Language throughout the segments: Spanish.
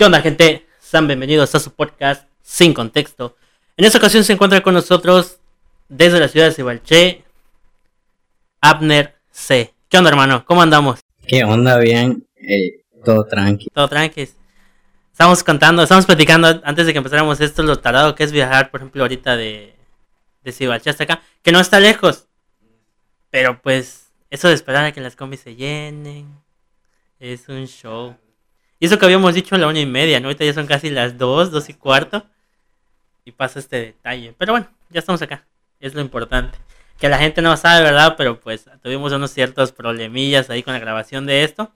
¿Qué onda, gente? Sean bienvenidos a su podcast Sin Contexto. En esta ocasión se encuentra con nosotros desde la ciudad de Cibalché, Abner C. ¿Qué onda, hermano? ¿Cómo andamos? ¿Qué onda? Bien, eh, todo tranqui. Todo tranqui. Estamos contando, estamos platicando antes de que empezáramos esto, lo tardado que es viajar, por ejemplo, ahorita de, de Cibalché hasta acá, que no está lejos. Pero pues, eso de esperar a que las combis se llenen, es un show. Y eso que habíamos dicho a la una y media, ¿no? Ahorita ya son casi las dos, dos y cuarto. Y pasa este detalle. Pero bueno, ya estamos acá. Es lo importante. Que la gente no sabe, ¿verdad? Pero pues tuvimos unos ciertos problemillas ahí con la grabación de esto.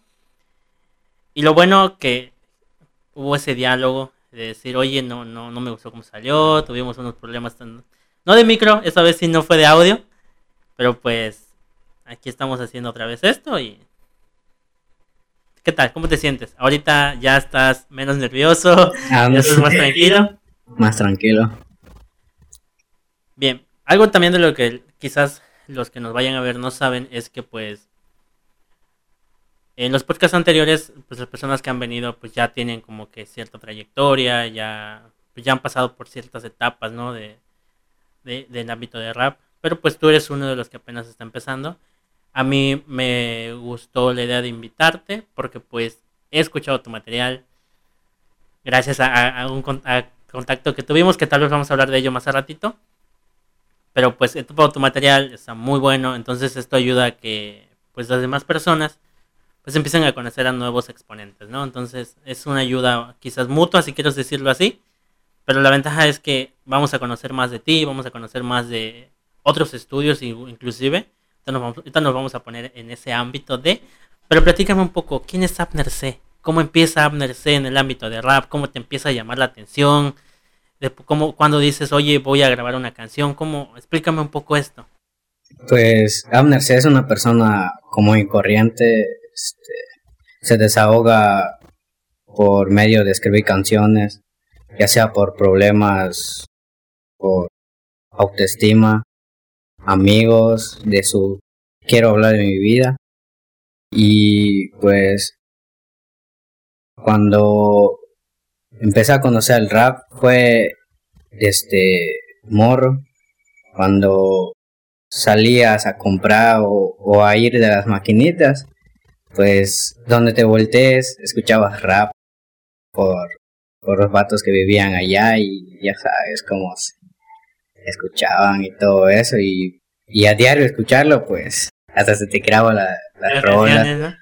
Y lo bueno que hubo ese diálogo de decir, oye, no, no, no me gustó cómo salió. Tuvimos unos problemas. No de micro, esta vez sí no fue de audio. Pero pues aquí estamos haciendo otra vez esto y ¿Qué tal? ¿Cómo te sientes? Ahorita ya estás menos nervioso, ah, ya estás más tranquilo. Más tranquilo. Bien, algo también de lo que quizás los que nos vayan a ver no saben es que pues en los podcasts anteriores, pues las personas que han venido pues ya tienen como que cierta trayectoria, ya, pues, ya han pasado por ciertas etapas, ¿no? De, de, del ámbito de rap. Pero pues tú eres uno de los que apenas está empezando. A mí me gustó la idea de invitarte porque pues he escuchado tu material gracias a, un contacto que tuvimos, que tal vez vamos a hablar de ello más a ratito. Pero pues todo tu material está muy bueno, entonces esto ayuda a que pues las demás personas pues empiecen a conocer a nuevos exponentes, ¿no? Entonces es una ayuda quizás mutua, si quieres decirlo así, pero la ventaja es que vamos a conocer más de ti, vamos a conocer más de otros estudios inclusive, Ahorita nos, vamos, a poner en ese ámbito de... Pero platícame un poco, ¿quién es Abner C? ¿Cómo empieza Abner C en el ámbito de rap? ¿Cómo te empieza a llamar la atención? Cómo, cuando dices, oye, voy a grabar una canción, ¿cómo? Explícame un poco esto. Pues Abner C es una persona común y corriente, este, se desahoga por medio de escribir canciones, ya sea por problemas, por autoestima, amigos, de su quiero hablar de mi vida. Y pues cuando empecé a conocer el rap fue este morro, cuando salías a comprar o, a ir de las maquinitas, pues donde te voltees escuchabas rap por, por los vatos que vivían allá y ya sabes cómo escuchaban y todo eso y, y a diario escucharlo pues hasta se te graba la, la rola.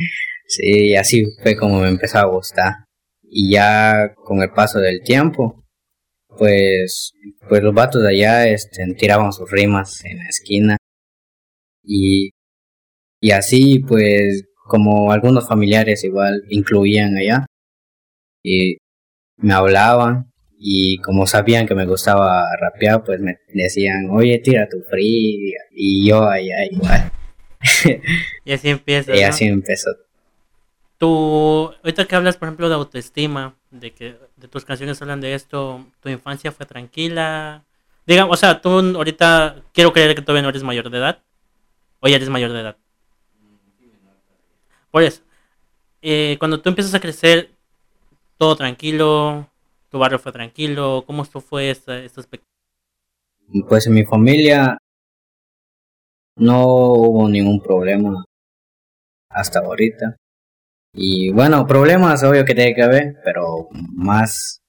sí, así fue como me empezó a gustar. Y ya con el paso del tiempo, pues, pues los vatos de allá este, tiraban sus rimas en la esquina. Y, y así pues como algunos familiares igual incluían allá. Y me hablaban y como sabían que me gustaba rapear, pues me decían, oye, tira tu free. Y yo allá igual. y así empieza. y así empezó. Tú, ahorita que hablas, por ejemplo, de autoestima, de que de tus canciones hablan de esto, ¿tu infancia fue tranquila? Digamos, o sea, tú ahorita quiero creer que todavía no eres mayor de edad. O ya eres mayor de edad. Por eso, eh, cuando tú empiezas a crecer, todo tranquilo, tu barrio fue tranquilo? ¿Cómo esto fue este, este Pues en mi familia no hubo ningún problema hasta ahorita. Y bueno, problemas obvio que tiene que haber, pero más,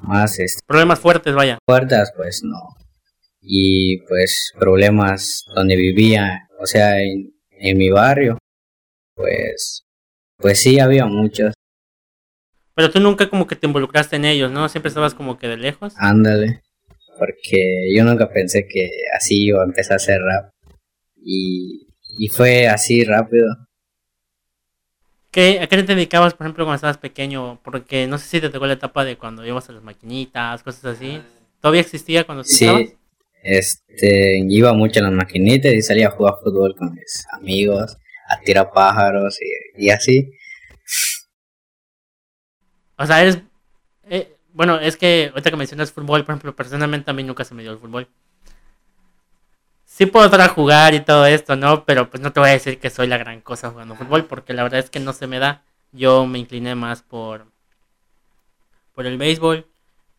más este, problemas fuertes, vaya. Fuertes, pues no. Y pues problemas donde vivía, o sea, en, en mi barrio, pues, pues sí había muchos. Pero tú nunca como que te involucraste en ellos, ¿no? Siempre estabas como que de lejos. Ándale. Porque yo nunca pensé que así iba a empezar a hacer rap. Y, y fue así rápido. ¿Qué, ¿A qué te dedicabas, por ejemplo, cuando estabas pequeño? Porque no sé si te tocó la etapa de cuando ibas a las maquinitas, cosas así. ¿Todavía existía cuando Sí, este, iba mucho a las maquinitas y salía a jugar fútbol con mis amigos, a tirar pájaros y, y así. O sea, eres. Eh, bueno, es que ahorita que mencionas fútbol, por ejemplo, personalmente a mí nunca se me dio el fútbol. Sí puedo a jugar y todo esto, ¿no? Pero pues no te voy a decir que soy la gran cosa jugando fútbol, porque la verdad es que no se me da. Yo me incliné más por por el béisbol.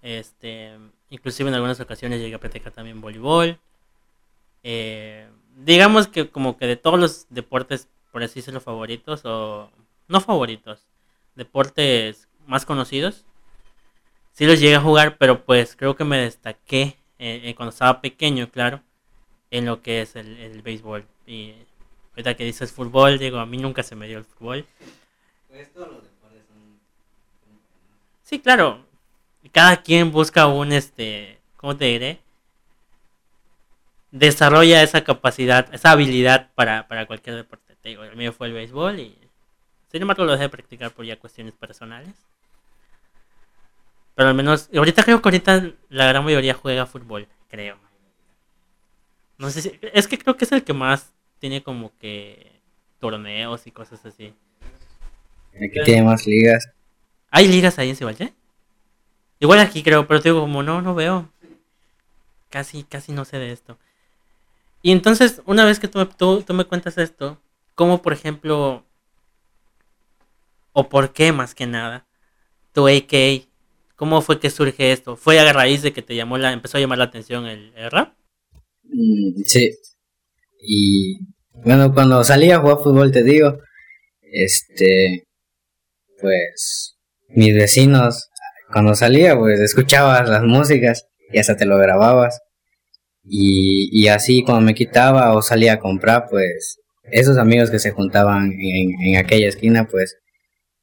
Este, inclusive en algunas ocasiones llegué a practicar también voleibol. Eh, digamos que como que de todos los deportes, por así decirlo, favoritos, o no favoritos, deportes más conocidos, sí los llegué a jugar, pero pues creo que me destaqué eh, eh, cuando estaba pequeño, claro, en lo que es el, el béisbol. Y ahorita que dices fútbol, digo, a mí nunca se me dio el fútbol. Pues todos los deportes son... Sí, claro. Cada quien busca un, este, ¿cómo te diré? Desarrolla esa capacidad, esa habilidad para, para cualquier deporte. Te digo, el mío fue el béisbol y sin embargo lo dejé de practicar por ya cuestiones personales. Pero al menos, ahorita creo que ahorita la gran mayoría juega fútbol, creo. No sé si, es que creo que es el que más tiene como que torneos y cosas así. El que tiene más ligas. ¿Hay ligas ahí en Cibalche? Igual aquí creo, pero digo, como no, no veo. Casi, casi no sé de esto. Y entonces, una vez que tú, tú, tú me cuentas esto, ¿cómo por ejemplo, o por qué más que nada, tu AK ¿Cómo fue que surge esto? ¿Fue a raíz de que te llamó la, empezó a llamar la atención el, rap? Mm, sí. Y bueno, cuando salía a jugar fútbol, te digo, este, pues, mis vecinos, cuando salía, pues, escuchabas las músicas y hasta te lo grababas. Y, y así cuando me quitaba o salía a comprar, pues, esos amigos que se juntaban en, en aquella esquina, pues,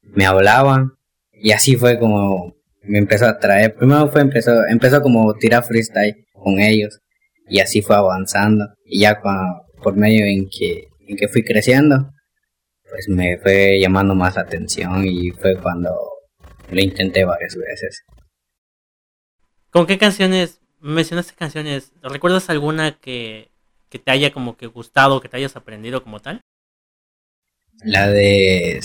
me hablaban. Y así fue como me empezó a traer. Primero fue empezó, empezó como tirar freestyle con ellos y así fue avanzando. Y ya por medio en que, en que fui creciendo, pues me fue llamando más la atención y fue cuando lo intenté varias veces. ¿Con qué canciones, mencionaste canciones, recuerdas alguna que, que te haya como que gustado, que te hayas aprendido como tal? La de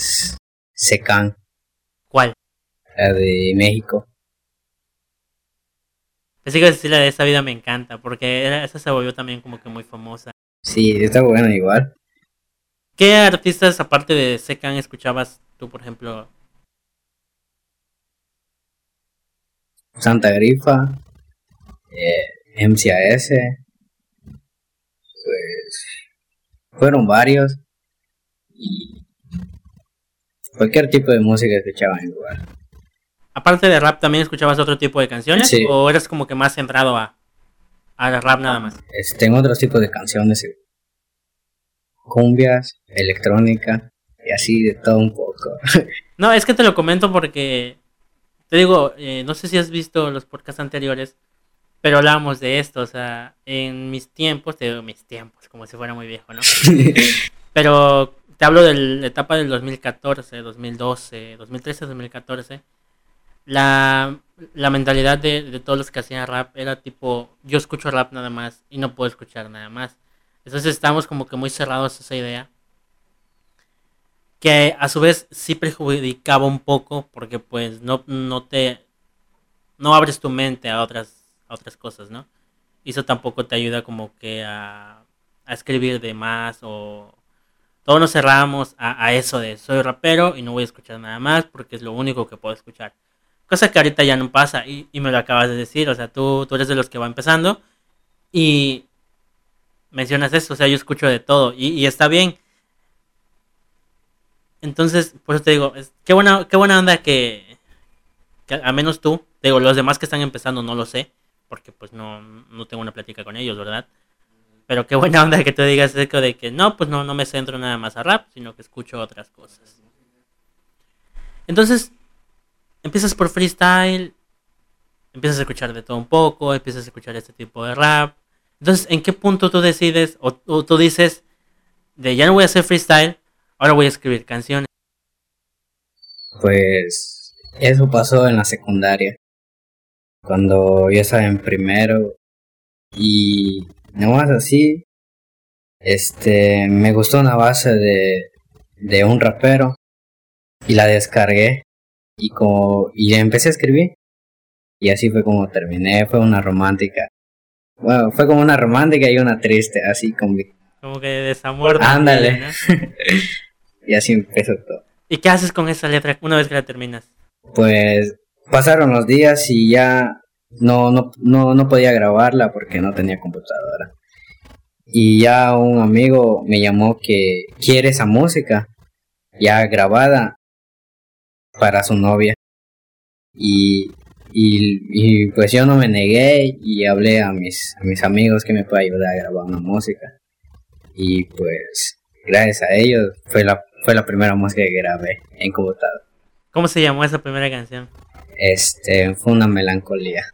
Secan. ¿Cuál? la de México. Así que decir la de esa vida me encanta, porque esa se volvió también como que muy famosa. Sí, está buena igual. ¿Qué artistas aparte de Secan escuchabas tú, por ejemplo? Santa Grifa, eh, MCAS, pues fueron varios y cualquier tipo de música escuchaban igual aparte de rap, ¿también escuchabas otro tipo de canciones? ¿O eras como que más centrado a, a rap nada más? tengo otros tipos de canciones. Cumbias, electrónica y así de todo un poco. no, es que te lo comento porque, te digo, eh, no sé si has visto los podcasts anteriores, pero hablábamos de esto, o sea, en mis tiempos, te digo mis tiempos, como si fuera muy viejo, ¿no? pero te hablo de la etapa del 2014, 2012, 2013, 2014 la, la mentalidad de, todos los que hacían rap era tipo, yo escucho rap nada más y no puedo escuchar nada más. Entonces estamos como que muy cerrados a esa idea. Que a su vez sí perjudicaba un poco porque pues no, no te... No abres tu mente a otras, a otras cosas, ¿no? Y eso tampoco te ayuda como que a, a escribir de más o... Todos nos cerramos a, eso de soy rapero y no voy a escuchar nada más porque es lo único que puedo escuchar. Cosa que ahorita ya no pasa y, me lo acabas de decir. O sea, tú, tú eres de los que va empezando y mencionas eso. O sea, yo escucho de todo y, está bien. Entonces, por eso te digo, es, qué, buena, qué buena onda que, que al menos tú, digo, los demás que están empezando no lo sé, porque pues no, no tengo una plática con ellos, ¿verdad? Pero qué buena onda que tú digas eso de que no, pues no, no me centro nada más a rap, sino que escucho otras cosas. Entonces, empiezas por freestyle, empiezas a escuchar de todo un poco, empiezas a escuchar este tipo de rap. Entonces, ¿en qué punto tú decides o, tú dices de ya no voy a hacer freestyle, ahora voy a escribir canciones? Pues eso pasó en la secundaria, cuando yo estaba en primero y más así, este, me gustó una base de, de un rapero y la descargué y como y empecé a escribir y así fue como terminé fue una romántica. Bueno fue como una romántica y una triste así como como que desamor ándale. y así empezó todo. Y qué haces con esa letra una vez que la terminas pues pasaron los días y ya no, no, no, no podía grabarla porque no tenía computadora. Y ya un amigo me llamó que quiere esa música ya grabada para su novia. Y, y, pues yo no me negué y hablé a mis, a mis amigos que me puede ayudar a grabar una música. Y pues gracias a ellos fue la, fue la primera música que grabé en computadora. ¿Cómo se llamó esa primera canción? Este, fue una melancolía.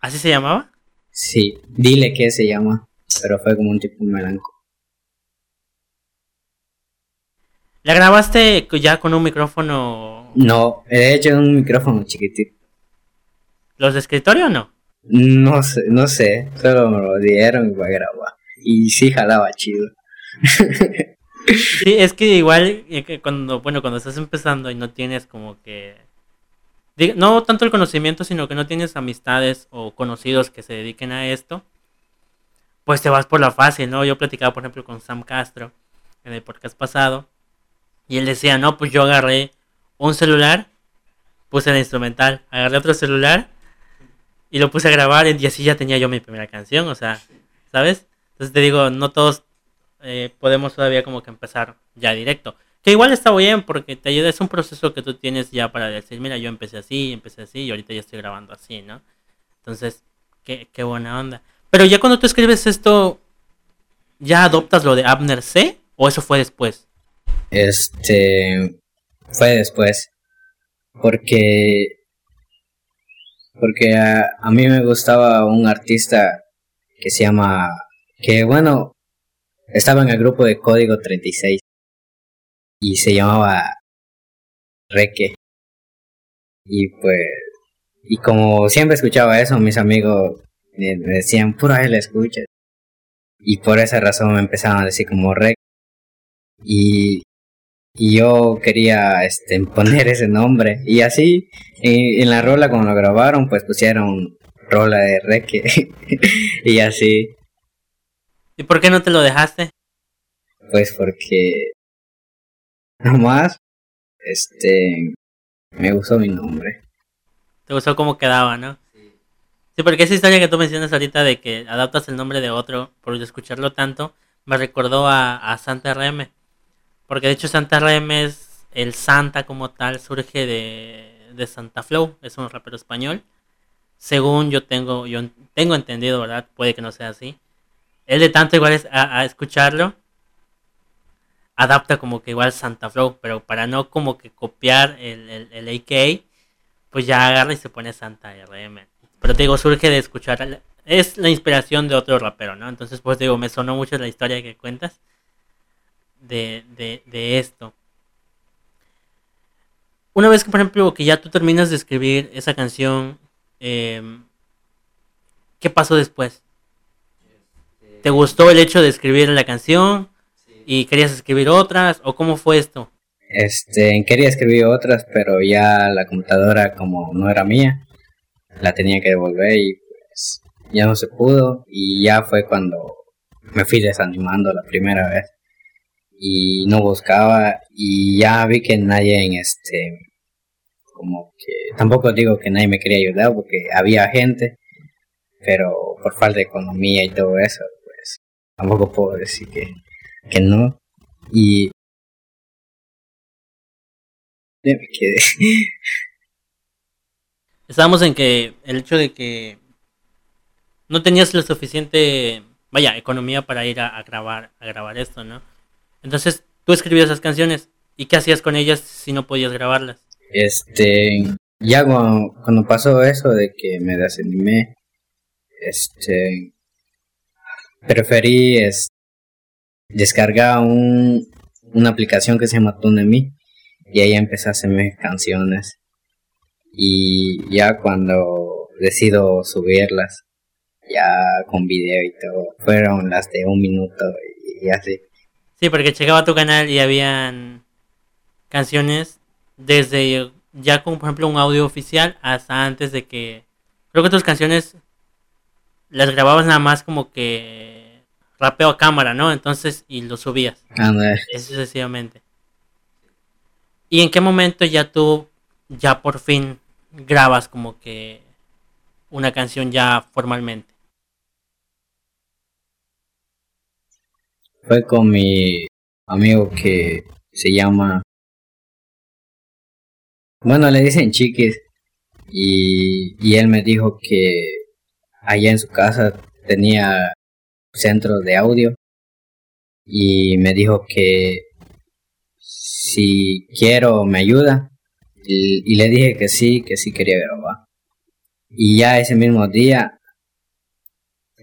¿Así se llamaba? Sí, dile qué se llama, pero fue como un tipo melanco. ¿La grabaste ya con un micrófono? No, he hecho un micrófono chiquitito. ¿Los de escritorio o no? No sé, no sé, solo me lo dieron y voy a grabar. Y sí jalaba chido. sí, es que igual eh, cuando, bueno, cuando estás empezando y no tienes como que no tanto el conocimiento, sino que no tienes amistades o conocidos que se dediquen a esto, pues te vas por la fácil, ¿no? Yo platicaba, por ejemplo, con Sam Castro en el podcast pasado, y él decía, no, pues yo agarré un celular, puse el instrumental, agarré otro celular y lo puse a grabar y así ya tenía yo mi primera canción, o sea, ¿sabes? Entonces te digo, no todos eh, podemos todavía como que empezar ya directo. Que igual está bien porque te ayuda, es un proceso que tú tienes ya para decir, mira, yo empecé así, empecé así y ahorita ya estoy grabando así, ¿no? Entonces, qué, qué buena onda. Pero ya cuando tú escribes esto, ¿ya adoptas lo de Abner C o eso fue después? Este, fue después. Porque, porque a, a mí me gustaba un artista que se llama, que bueno, estaba en el grupo de Código 36 y se llamaba Reque. Y pues, y como siempre escuchaba eso, mis amigos me, decían, pura él escucha. Y por esa razón me empezaban a decir como Reque. Y, y yo quería este, poner ese nombre. Y así, en, la rola cuando lo grabaron, pues pusieron rola de Reque. y así. ¿Y por qué no te lo dejaste? Pues porque Nomás, este, me gustó mi nombre. ¿Te gustó cómo quedaba, no? Sí. porque esa historia que tú mencionas ahorita de que adaptas el nombre de otro por escucharlo tanto, me recordó a, Santa RM. Porque de hecho Santa RM es el Santa como tal, surge de, de Santa Flow, es un rapero español. Según yo tengo, yo tengo entendido, ¿verdad? Puede que no sea así. Él de tanto igual es a escucharlo, adapta como que igual Santa Flow, pero para no como que copiar el, el, AK, pues ya agarra y se pone Santa RM. Pero te digo, surge de escuchar, es la inspiración de otro rapero, ¿no? Entonces, pues digo, me sonó mucho la historia que cuentas de, de, esto. Una vez que, por ejemplo, que ya tú terminas de escribir esa canción, em, ¿qué pasó después? ¿Te gustó el hecho de escribir la canción? ¿Y querías escribir otras o cómo fue esto? Este, quería escribir otras, pero ya la computadora como no era mía, la tenía que devolver y pues ya no se pudo y ya fue cuando me fui desanimando la primera vez y no buscaba y ya vi que nadie en este como que tampoco digo que nadie me quería ayudar porque había gente pero por falta de economía y todo eso pues tampoco puedo decir que que no. Y me quedé. Estábamos en que el hecho de que no tenías lo suficiente, vaya, economía para ir a, grabar, a grabar esto, ¿no? Entonces tú escribías esas canciones y qué hacías con ellas si no podías grabarlas. Este, ya cuando, cuando pasó eso de que me desanimé, este, preferí, este, descarga un, una aplicación que se llama TuneMe y ahí empecé a hacerme canciones. Y ya cuando decido subirlas, ya con video y todo, fueron las de un minuto y, así. Sí, porque llegaba a tu canal y habían canciones desde ya con por ejemplo un audio oficial hasta antes de que creo que tus canciones las grababas nada más como que rapeo a cámara, ¿no? Entonces, y lo subías. sucesivamente. ¿Y en qué momento ya tú, ya por fin grabas como que una canción ya formalmente? Fue con mi amigo que se llama... Bueno, le dicen chiquis. Y, y él me dijo que allá en su casa tenía centros de audio. Y me dijo que si quiero me ayuda. Y, y le dije que sí, que sí quería grabar. Y ya ese mismo día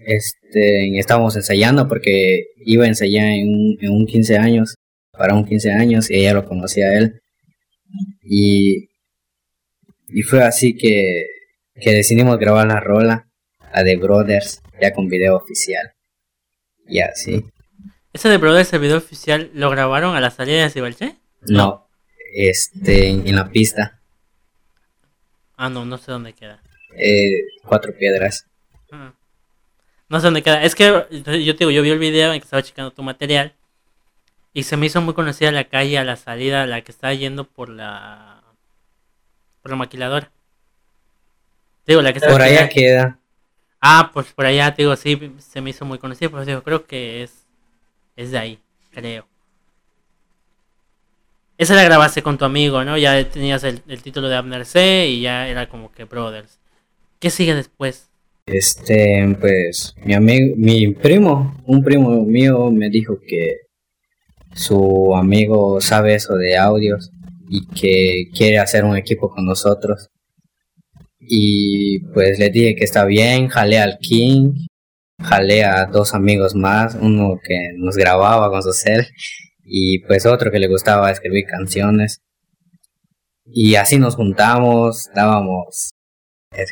este, estábamos ensayando porque iba a ensayar en un, en un 15 años, para un 15 años, y ella lo conocía a él. Y, y fue así que, que decidimos grabar la rola, la de Brothers, ya con video oficial. Y así. ¿Ese de Brothers, el video oficial, lo grabaron a la salida de Cibalché? No, este, en la pista. Ah, no, no sé dónde queda. Eh, cuatro piedras. Ah. No sé dónde queda. Es que yo te digo, yo vi el video en que estaba checando tu material y se me hizo muy conocida la calle a la salida, la que estaba yendo por la por la maquiladora. Te digo, la que está Por allá queda. Ah, pues por allá, te digo, sí, se me hizo muy conocida, pero digo, creo que es es de ahí, creo. Esa la grabaste con tu amigo, ¿no? Ya tenías el, el título de Abner C y ya era como que Brothers. ¿Qué sigue después? Este, pues, mi amigo, mi primo, un primo mío me dijo que su amigo sabe eso de audios y que quiere hacer un equipo con nosotros. Y pues le dije que está bien, jalé al King, jalé a dos amigos más, uno que nos grababa con su cel y pues otro que le gustaba escribir canciones. Y así nos juntamos, dábamos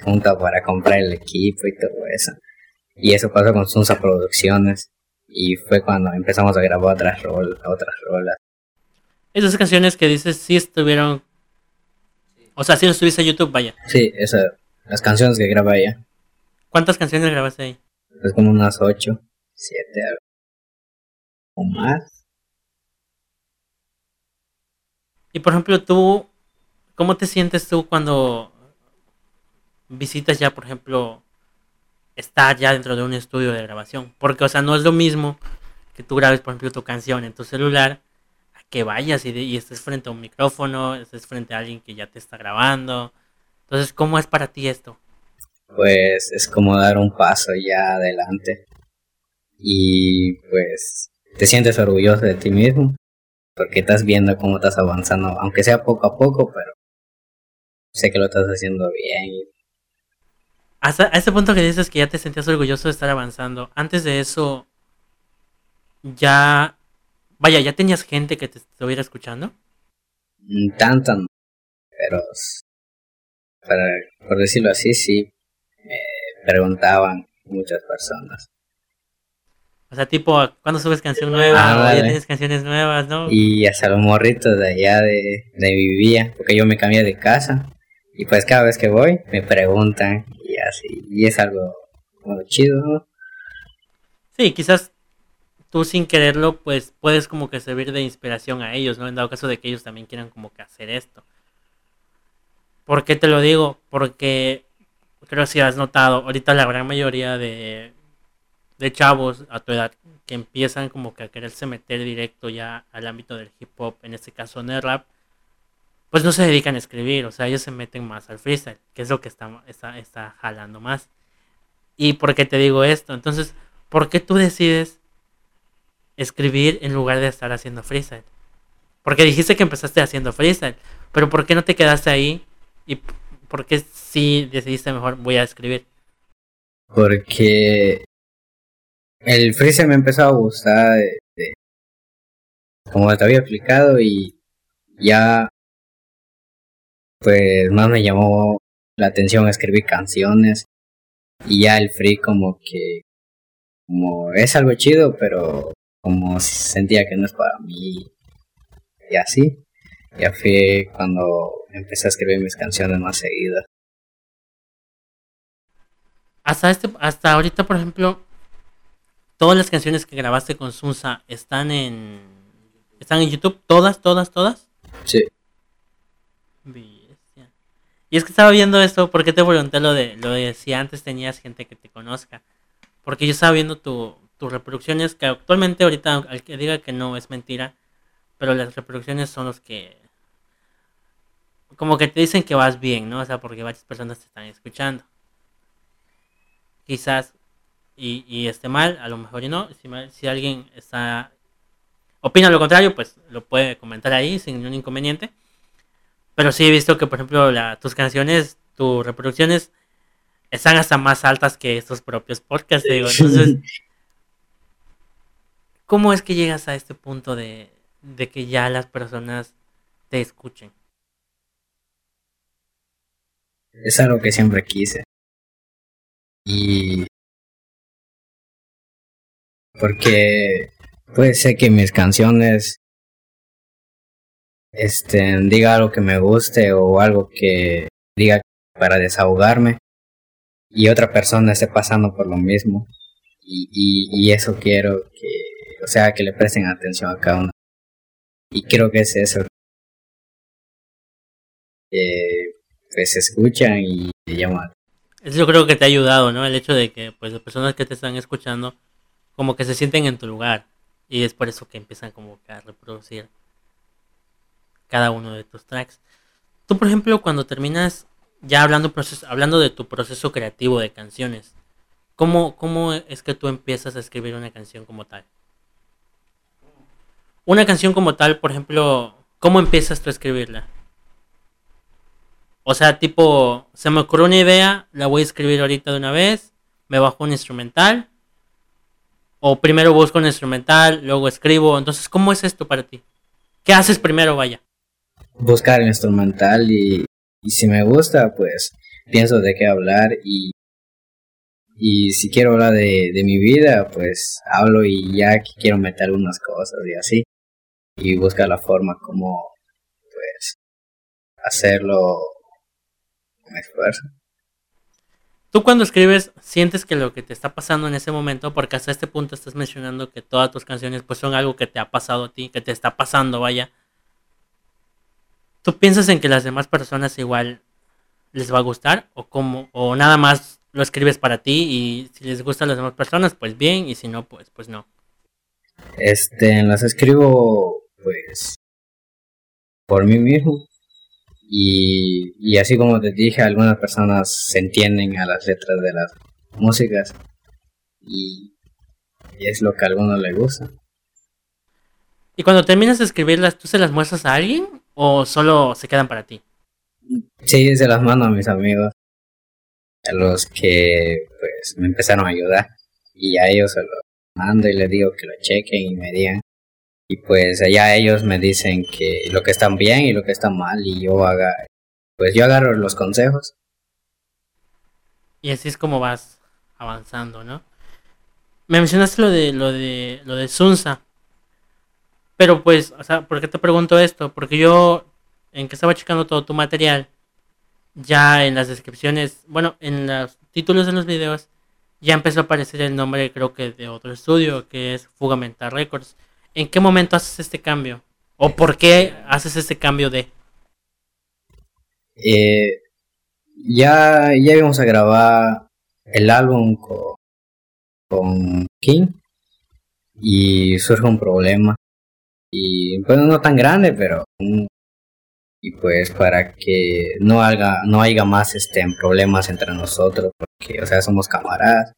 junta para comprar el equipo y todo eso. Y eso pasó con Sunsa Producciones. Y fue cuando empezamos a grabar otras rolas. Otras rolas. Esas canciones que dices sí estuvieron... O sea, sí lo subiste a YouTube, vaya. Sí, esa, las canciones que grabé allá. ¿Cuántas canciones grabaste ahí? Es como unas 8, 7 o más. Y por ejemplo, tú, ¿cómo te sientes tú cuando visitas ya, por ejemplo, estar ya dentro de un estudio de grabación. Porque, o sea, no es lo mismo que tú grabes, por ejemplo, tu canción en tu celular, que vayas y, de, y estés frente a un micrófono, estés frente a alguien que ya te está grabando. Entonces, ¿cómo es para ti esto? Pues es como dar un paso ya adelante. Y pues te sientes orgulloso de ti mismo, porque estás viendo cómo estás avanzando, aunque sea poco a poco, pero sé que lo estás haciendo bien hasta a ese punto que dices que ya te sentías orgulloso de estar avanzando, antes de eso, ya, vaya, ya tenías gente que te estuviera escuchando. Tanto, pero para, por decirlo así, sí, me preguntaban muchas personas. O sea, tipo, ¿cuándo subes canción nueva? Ah, ya tienes canciones nuevas, ¿no? Y hasta los morritos de allá de, de vivía, porque yo me cambié de casa. Y pues cada vez que voy, me preguntan y es algo chido, ¿no? Sí, quizás tú sin quererlo, pues puedes como que servir de inspiración a ellos, ¿no? En dado caso de que ellos también quieran como que hacer esto. ¿Por qué te lo digo? Porque creo que si has notado, ahorita la gran mayoría de, de chavos a tu edad que empiezan como que a quererse meter directo ya al ámbito del hip hop, en este caso en el rap, pues no se dedican a escribir, o sea, ellos se meten más al freestyle, que es lo que está, está, está jalando más. ¿Y por qué te digo esto? Entonces, ¿por qué tú decides escribir en lugar de estar haciendo freestyle? Porque dijiste que empezaste haciendo freestyle, pero ¿por qué no te quedaste ahí? ¿Y por qué sí decidiste mejor voy a escribir? Porque el freestyle me empezó a gustar, como te había explicado, y ya pues más me llamó la atención escribir canciones y ya el free como que como es algo chido pero como sentía que no es para mí y así. Ya fue cuando empecé a escribir mis canciones más seguidas. Hasta este hasta ahorita por ejemplo todas las canciones que grabaste con Sunsa están en están en YouTube todas todas todas. Sí. Y Y es que estaba viendo esto, ¿por qué te pregunté lo de, lo de si antes tenías gente que te conozca? Porque yo estaba viendo tu, tus reproducciones, que actualmente ahorita, al que diga que no es mentira, pero las reproducciones son los que como que te dicen que vas bien, ¿no? O sea, porque varias personas te están escuchando. Quizás y, y esté mal, a lo mejor y no. Si, si alguien está opina lo contrario, pues lo puede comentar ahí sin ningún inconveniente. Pero sí he visto que, por ejemplo, la, tus canciones, tus reproducciones están hasta más altas que estos propios podcasts. Digo. Entonces, ¿cómo es que llegas a este punto de, que ya las personas te escuchen? Es algo que siempre quise. Y porque puede ser que mis canciones este diga algo que me guste o algo que diga para desahogarme y otra persona esté pasando por lo mismo y, y, y eso quiero que o sea que le presten atención a cada uno y creo que es eso que pues escuchan y te llaman eso yo creo que te ha ayudado no el hecho de que pues las personas que te están escuchando como que se sienten en tu lugar. Y es por eso que empiezan como que a reproducir cada uno de tus tracks. Tú, por ejemplo, cuando terminas ya hablando, proceso, hablando de tu proceso creativo de canciones, ¿cómo, ¿cómo es que tú empiezas a escribir una canción como tal? Una canción como tal, por ejemplo, ¿cómo empiezas tú a escribirla? O sea, tipo, se me ocurrió una idea, la voy a escribir ahorita de una vez, me bajo un instrumental o primero busco un instrumental, luego escribo. Entonces, ¿cómo es esto para ti? ¿Qué haces primero, vaya? Buscar el instrumental y, si me gusta, pues pienso de qué hablar y, y si quiero hablar de, de mi vida, pues hablo y ya quiero meter algunas cosas y así. Y buscar la forma como, pues, hacerlo con esfuerzo. Tú cuando escribes, sientes que lo que te está pasando en ese momento, porque hasta este punto estás mencionando que todas tus canciones pues son algo que te ha pasado a ti, que te está pasando, vaya. ¿Tú piensas en que las demás personas igual les va a gustar o como o nada más lo escribes para ti y si les gustan las demás personas, pues bien y si no, pues pues no? Este, las escribo pues por mí mismo y, y así como te dije, algunas personas se entienden a las letras de las músicas y, y es lo que a algunos les gusta. ¿Y cuando terminas de escribirlas, tú se las muestras a alguien o solo se quedan para ti? Sí, se las mando a mis amigos, a los que pues me empezaron a ayudar y a ellos se los mando y les digo que lo chequen y me digan y pues allá ellos me dicen que lo que está bien y lo que está mal y yo haga pues yo agarro los consejos. Y así es como vas avanzando no me mencionaste lo de lo de lo de Sunsa. Pero pues o sea por qué te pregunto esto porque yo en que estaba checando todo tu material ya en las descripciones bueno en los títulos de los videos ya empezó a aparecer el nombre creo que de otro estudio que es Fugamental Records ¿En qué momento haces este cambio? ¿O por qué haces este cambio de? Eh, ya, ya íbamos a grabar el álbum con, con King y surge un problema. Y pues no tan grande, pero y pues para que no haga no haya más este problemas entre nosotros porque o sea somos camaradas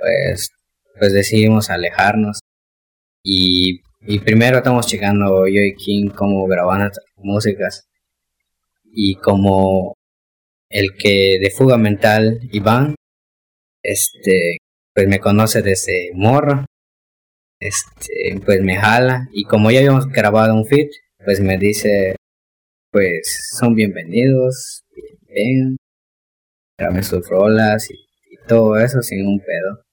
pues pues decidimos alejarnos y, primero estamos checando yo y King cómo graban músicas. Y como el que de fuga mental, Iván, este, pues me conoce desde morro. Este, pues me jala. Y como ya habíamos grabado un feed, pues me dice, pues son bienvenidos, ven, graben sus rolas y todo eso sin un pedo.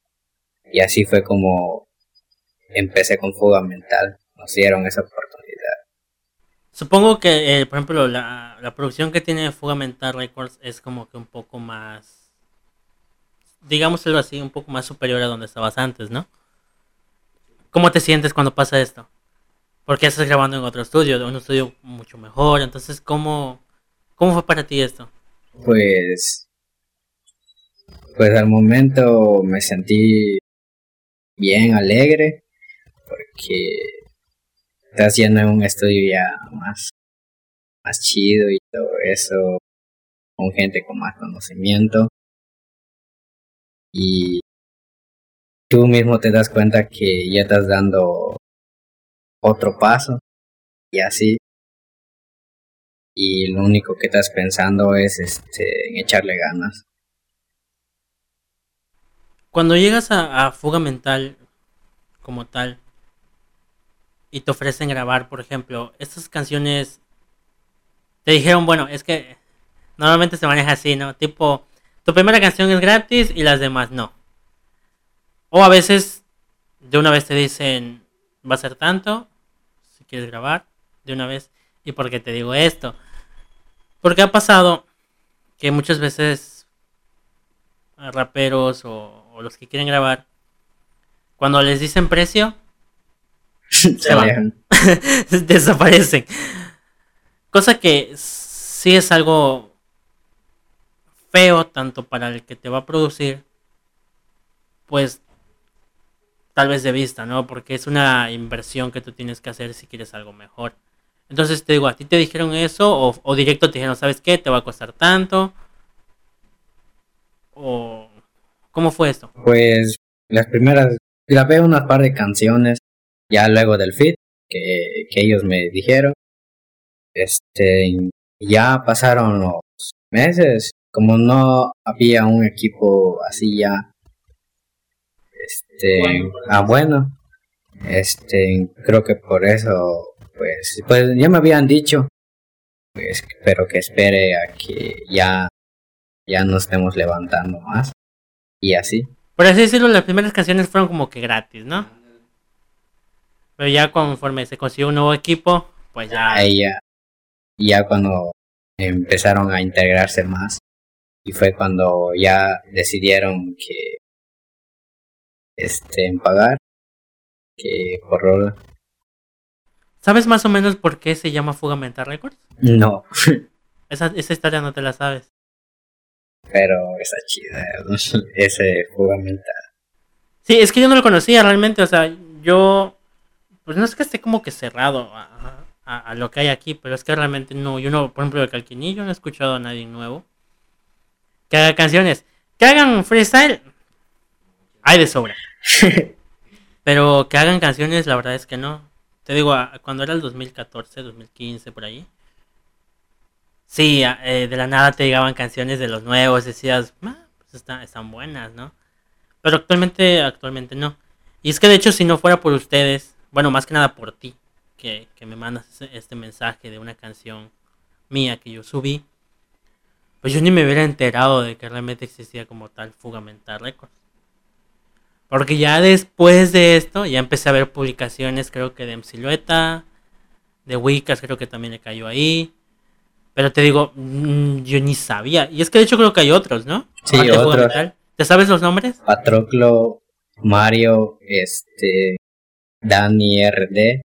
Y así fue como empecé con fuga mental, nos dieron esa oportunidad. Supongo que, eh, por ejemplo, la, la, producción que tiene Fuga Mental Records es como que un poco más, digámoslo así, un poco más superior a donde estabas antes, ¿no? ¿Cómo te sientes cuando pasa esto? Porque estás grabando en otro estudio, un estudio mucho mejor, entonces, ¿cómo, cómo fue para ti esto? Pues, pues al momento me sentí bien alegre porque está haciendo un estudio ya más, más chido y todo eso, con gente con más conocimiento. Y tú mismo te das cuenta que ya estás dando otro paso y así. Y lo único que estás pensando es este, en echarle ganas. Cuando llegas a Fuga Mental como tal y te ofrecen grabar, por ejemplo, estas canciones te dijeron, bueno, es que normalmente se maneja así, ¿no? Tipo, tu primera canción es gratis y las demás no. O a veces de una vez te dicen, va a ser tanto, si quieres grabar, de una vez. ¿Y por qué te digo esto? Porque ha pasado que muchas veces raperos o, o los que quieren grabar, cuando les dicen precio, se van. Desaparecen. Cosa que sí es algo feo tanto para el que te va a producir, pues tal vez de vista, ¿no? Porque es una inversión que tú tienes que hacer si quieres algo mejor. Entonces te digo, ¿a ti te dijeron eso? ¿O, o directo te dijeron, ¿sabes qué? ¿Te va a costar tanto? ¿O cómo fue esto? Pues las primeras, grabé unas par de canciones ya luego del fit que, que ellos me dijeron. Este, ya pasaron los meses, como no había un equipo así ya, este, ah bueno, este, creo que por eso, pues, pues ya me habían dicho, pues, pero que espere a que ya, ya nos estemos levantando más y así. Por así decirlo, las primeras canciones fueron como que gratis, ¿no? Pero ya conforme se consiguió un nuevo equipo, pues ya... Ahí ya, ya cuando empezaron a integrarse más y fue cuando ya decidieron que este en pagar que por rola. ¿Sabes más o menos por qué se llama Fuga Mental Records? No, Esa, esa historia no te la sabes. pero está chida ese fuga mental. Sí, es que yo no lo conocía realmente, o sea, yo... Pues no es que esté como que cerrado a, a- a lo que hay aquí, pero es que realmente no, yo no, por ejemplo, de Calquinillo no he escuchado a nadie nuevo que haga canciones. Que hagan freestyle, hay de sobra. Pero que hagan canciones, la verdad es que no. Te digo, cuando era el 2014, 2015, por ahí. Sí, eh, de la nada te llegaban canciones de los nuevos, decías, "Ah, pues está- están buenas, ¿no? Pero actualmente, actualmente no. Y es que de hecho, si no fuera por ustedes, bueno, más que nada por ti, que, que me mandas este mensaje de una canción mía que yo subí, pues yo ni me hubiera enterado de que realmente existía como tal Fuga Mental Records. Porque ya después de esto, ya empecé a ver publicaciones, creo que de M Silueta, de Wiccas, creo que también le cayó ahí. Pero te digo, mm, yo ni sabía. Y es que de hecho creo que hay otros, ¿no? Sí, otros. ¿Te sabes los nombres? Patroclo, Mario, este, Dani RD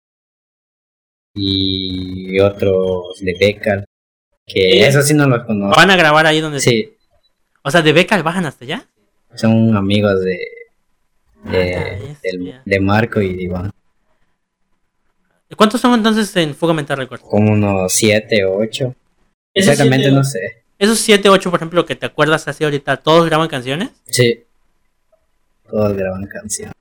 y otros de Becal, que eso sí no los conozco. Van a grabar ahí donde... Sí, O sea, de Becal bajan hasta allá. son amigos de, de, Ah, del- de Marco y de Iván, ¿Cuántos son entonces en Fuga Mental como unos 7, 8. Esos Exactamente siete- no sé. Esos 7, 8, por ejemplo, que te acuerdas así ahorita, ¿todos graban canciones? Sí. Todos graban canciones.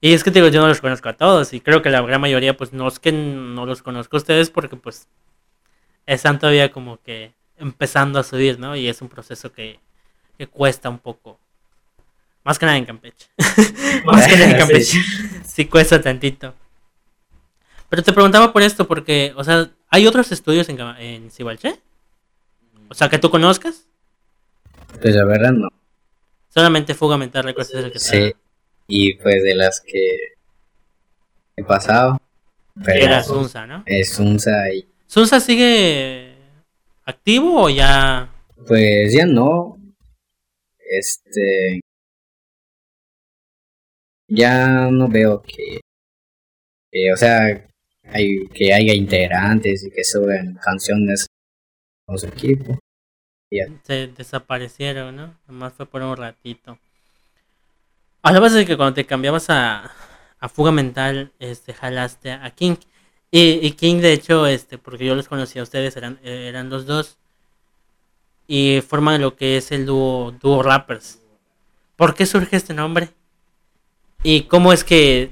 Y es que te digo, yo no los conozco a todos y creo que la gran mayoría pues no es que no los conozco a ustedes porque pues están todavía como que empezando a subir, ¿no? Y es un proceso que, que cuesta un poco. Más que nada en Campeche. Más que nada en Campeche. sí cuesta tantito. Pero te preguntaba por esto porque, o sea, ¿hay otros estudios en, en Cibalché? O sea, que tú conozcas. Pues la verdad no. Solamente Fuga Mental Records es el que está. Y pues de las que he pasado. Pero Era Sunsa, ¿no? es Unsa y ¿Sunsa sigue activo o ya? pues ya no. Este. Ya no veo que. que, o sea, hay, que haya integrantes y que suben canciones con su equipo. Se desaparecieron, ¿no? Nomás fue por un ratito. Hablabas de que cuando te cambiabas a, a Fuga Mental, este, jalaste a King. Y, King, de hecho, este, porque yo los conocía a ustedes, eran, eran los dos. Y forman lo que es el dúo, dúo Rappers. ¿Por qué surge este nombre? ¿Y cómo es que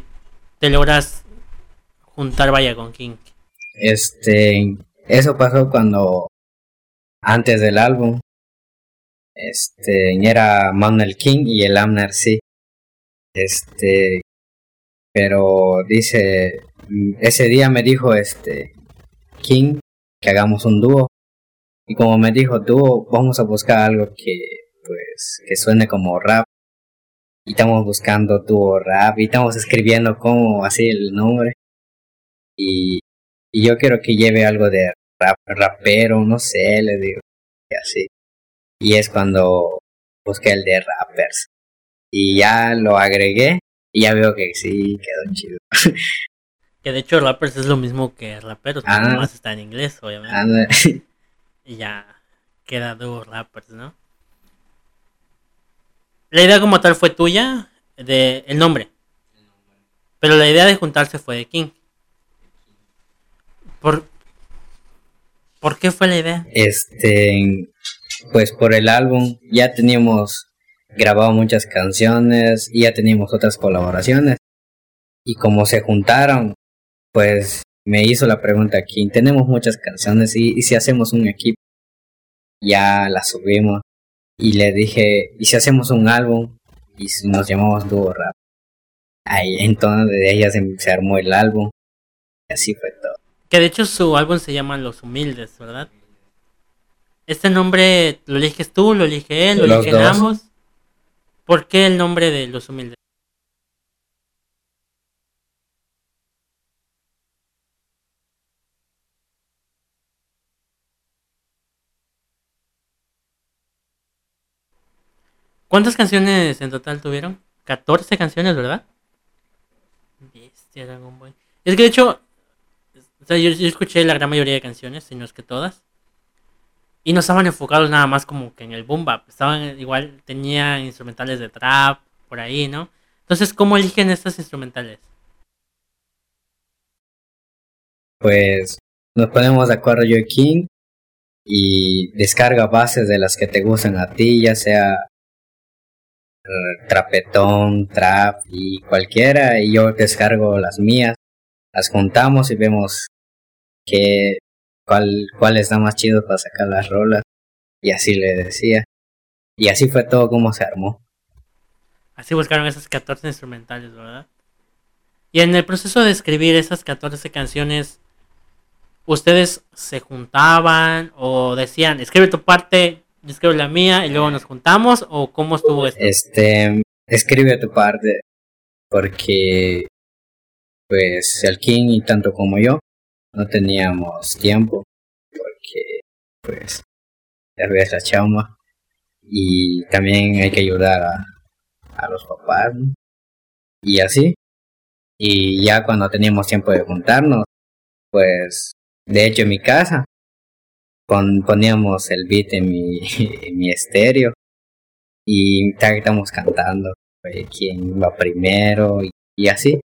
te logras juntar vaya con King? Este, eso pasó cuando antes del álbum, este, era Manuel King y el Amner sí. Este, pero dice, ese día me dijo este King que hagamos un dúo. Y como me dijo dúo, vamos a buscar algo que pues que suene como rap. Y estamos buscando dúo rap y estamos escribiendo como así el nombre. Y, y yo quiero que lleve algo de rap, rapero, no sé, le digo. Así. Y es cuando busqué el de rappers. Y ya lo agregué y ya veo que sí, quedó chido. que de hecho rappers es lo mismo que raperos, pero ah, más está en inglés, obviamente. y ya queda dúo rappers, ¿no? La idea como tal fue tuya, de el nombre. Pero la idea de juntarse fue de King. ¿Por, ¿Por qué fue la idea? Este, pues por el álbum ya teníamos grabado muchas canciones y ya teníamos otras colaboraciones. Y como se juntaron, pues me hizo la pregunta aquí, tenemos muchas canciones y, si hacemos un equipo, ya la subimos. Y le dije, ¿y si hacemos un álbum? Y nos llamamos Duo Rap. Ahí entonces de ella se, se armó el álbum. Y así fue todo. Que de hecho su álbum se llama Los Humildes, ¿verdad? Este nombre lo eliges tú, lo elige él, lo eligen ambos. ¿Por qué el nombre de los humildes? ¿Cuántas canciones en total tuvieron? 14 canciones, ¿verdad? Bestia Dragon Ball. Es que de hecho, yo, yo, escuché la gran mayoría de canciones, si no es que todas. Y no estaban enfocados nada más como que en el boom bap. Estaban igual, tenían instrumentales de trap, por ahí, ¿no? Entonces, ¿cómo eligen estos instrumentales? Pues nos ponemos de acuerdo yo y King y descarga bases de las que te gustan a ti, ya sea trapetón, trap y cualquiera, y yo descargo las mías, las juntamos y vemos que cuál, cuál está más chido para sacar las rolas. Y así le decía. Y así fue todo como se armó. Así buscaron esas 14 instrumentales, ¿verdad? Y en el proceso de escribir esas 14 canciones, ¿ustedes se juntaban o decían, escribe tu parte, yo escribo la mía y luego nos juntamos? ¿O cómo estuvo esto? Este, escribe tu parte, porque pues el King y tanto como yo no teníamos tiempo porque pues ya ves la chamba. Y también hay que ayudar a, a los papás y así. Y ya cuando teníamos tiempo de juntarnos pues de hecho en mi casa poníamos el beat en mi, en mi estéreo. Y estamos cantando quién va primero y así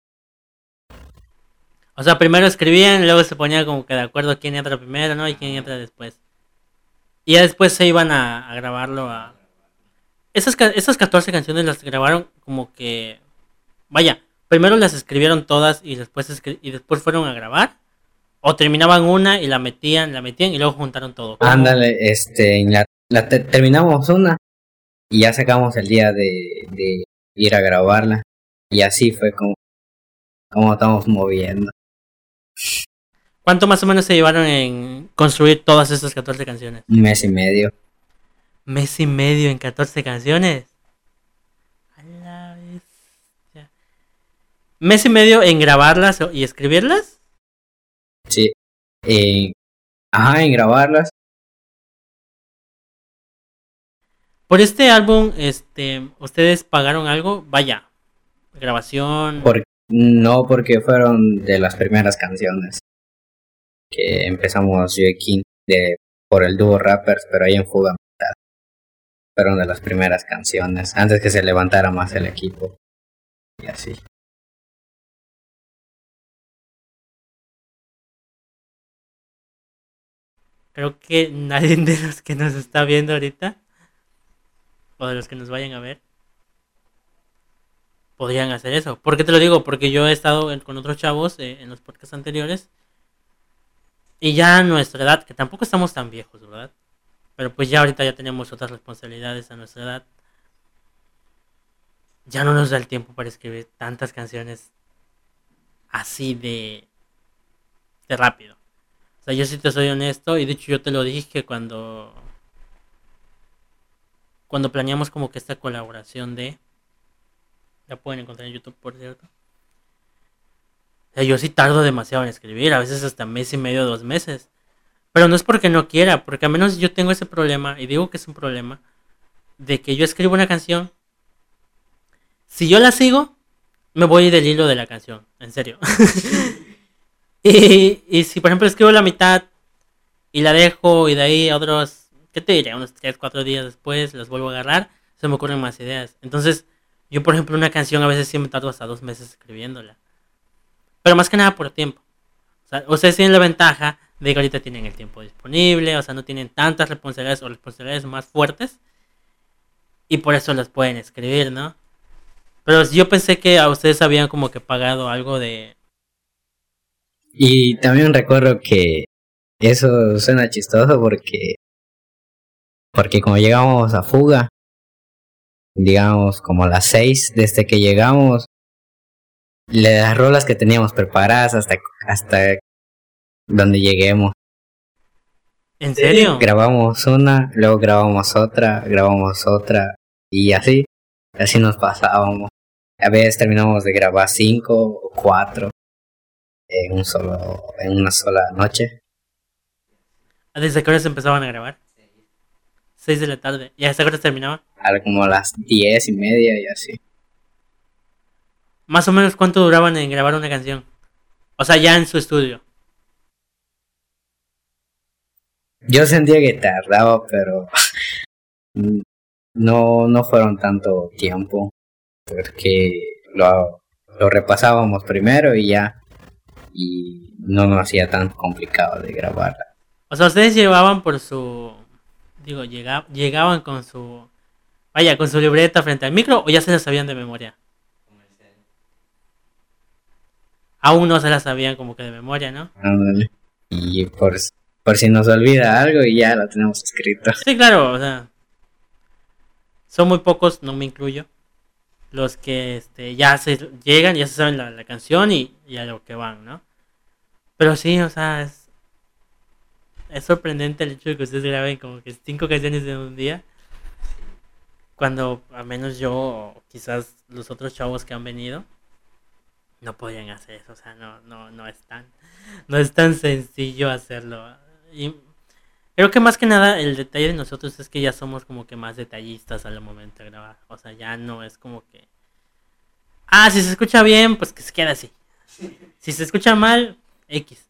o sea, primero escribían, luego se ponían como que de acuerdo quién entra primero, ¿no? Y quién entra después. Y ya después se iban a, grabarlo a... Esas, esas 14 canciones las grabaron como que... Vaya, primero las escribieron todas y después, y después fueron a grabar. O terminaban una y la metían, la metían y luego juntaron todo. Ándale, este, la, terminamos una y ya sacamos el día de, de ir a grabarla. Y así fue como, como estamos moviendo. ¿Cuánto más o menos se llevaron en construir todas estas 14 canciones? Un mes y medio. ¿Mes y medio en 14 canciones? ¿Mes y medio en grabarlas y escribirlas? Sí. ajá, en grabarlas. Por este álbum, este, ¿ustedes pagaron algo? Vaya, grabación. No, porque fueron de las primeras canciones que empezamos yo y King de por el dúo Rappers, pero ahí en Fuga. Fueron de las primeras canciones, antes que se levantara más el equipo. Y así. Creo que nadie de los que nos está viendo ahorita, o de los que nos vayan a ver, podrían hacer eso. ¿Por qué te lo digo? Porque yo he estado con otros chavos eh, en los podcasts anteriores. Y ya a nuestra edad, que tampoco estamos tan viejos, ¿verdad? Pero pues ya ahorita ya tenemos otras responsabilidades a nuestra edad. Ya no nos da el tiempo para escribir tantas canciones así de, de rápido. O sea, yo sí te soy honesto y de hecho yo te lo dije cuando cuando planeamos como que esta colaboración de la pueden encontrar en YouTube, por cierto. Yo sí tardo demasiado en escribir, a veces hasta mes y medio, dos meses. Pero no es porque no quiera, porque al menos yo tengo ese problema, y digo que es un problema, de que yo escribo una canción. Si yo la sigo, me voy del hilo de la canción, en serio. y, y si por ejemplo escribo la mitad y la dejo y de ahí otros, ¿qué te diré? Unos 3, 4 días después las vuelvo a agarrar, se me ocurren más ideas. Entonces, yo, por ejemplo, una canción a veces sí me tardo hasta dos meses escribiéndola. Pero más que nada por tiempo. O sea, ustedes tienen la ventaja de que ahorita tienen el tiempo disponible, o sea, no tienen tantas responsabilidades o responsabilidades más fuertes. Y por eso las pueden escribir, ¿no? Pero yo pensé que a ustedes habían como que pagado algo de... Y también recuerdo que eso suena chistoso porque... Porque como llegamos a fuga, digamos, como a las seis desde que llegamos, las rolas que teníamos preparadas hasta, hasta donde lleguemos. ¿En serio? Grabamos una, luego grabamos otra, grabamos otra, y así, así nos pasábamos. A veces terminamos de grabar cinco o cuatro en un solo, en una sola noche. ¿Desde qué horas empezaban a grabar? 6 de la tarde. ¿Y hasta qué horas terminaba? A como a las diez y media y así. Más o menos cuánto duraban en grabar una canción. O sea, ya en su estudio. Yo sentía que tardaba, pero no, no fueron tanto tiempo. Porque lo, lo repasábamos primero y ya. Y no nos hacía tan complicado de grabarla. O sea, ustedes llevaban por su digo, llegaban con su, vaya, con su libreta frente al micro o ya se la sabían de memoria. Aún no se la sabían como que de memoria, ¿no? Y por, por si nos olvida algo y ya la tenemos escrito. Sí, claro, o sea, son muy pocos, no me incluyo, los que este, ya se llegan, ya se saben la, la canción y, y a lo que van, ¿no? Pero sí, o sea, es, es sorprendente el hecho de que ustedes graben como que cinco canciones en un día. Cuando al menos yo, o quizás los otros chavos que han venido, no podían hacer eso. O sea, no, no, no es tan, no es tan sencillo hacerlo. Y creo que más que nada el detalle de nosotros es que ya somos como que más detallistas al momento de grabar. O sea, ya no es como que. Ah, si se escucha bien, pues que se quede así. Si se escucha mal, X.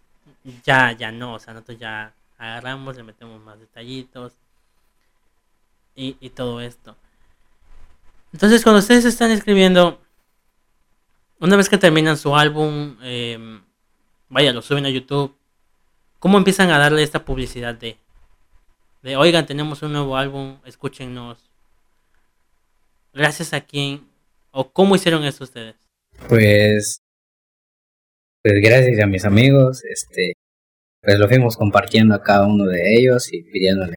Ya, ya no. O sea, nosotros ya agarramos, le metemos más detallitos y, y todo esto. Entonces, cuando ustedes están escribiendo, una vez que terminan su álbum, eh, vaya, lo suben a YouTube, ¿cómo empiezan a darle esta publicidad de, de, oigan, tenemos un nuevo álbum, escúchenos? Gracias a quién, o cómo hicieron eso ustedes? Pues, pues gracias a mis amigos, este, pues lo fuimos compartiendo a cada uno de ellos y pidiéndole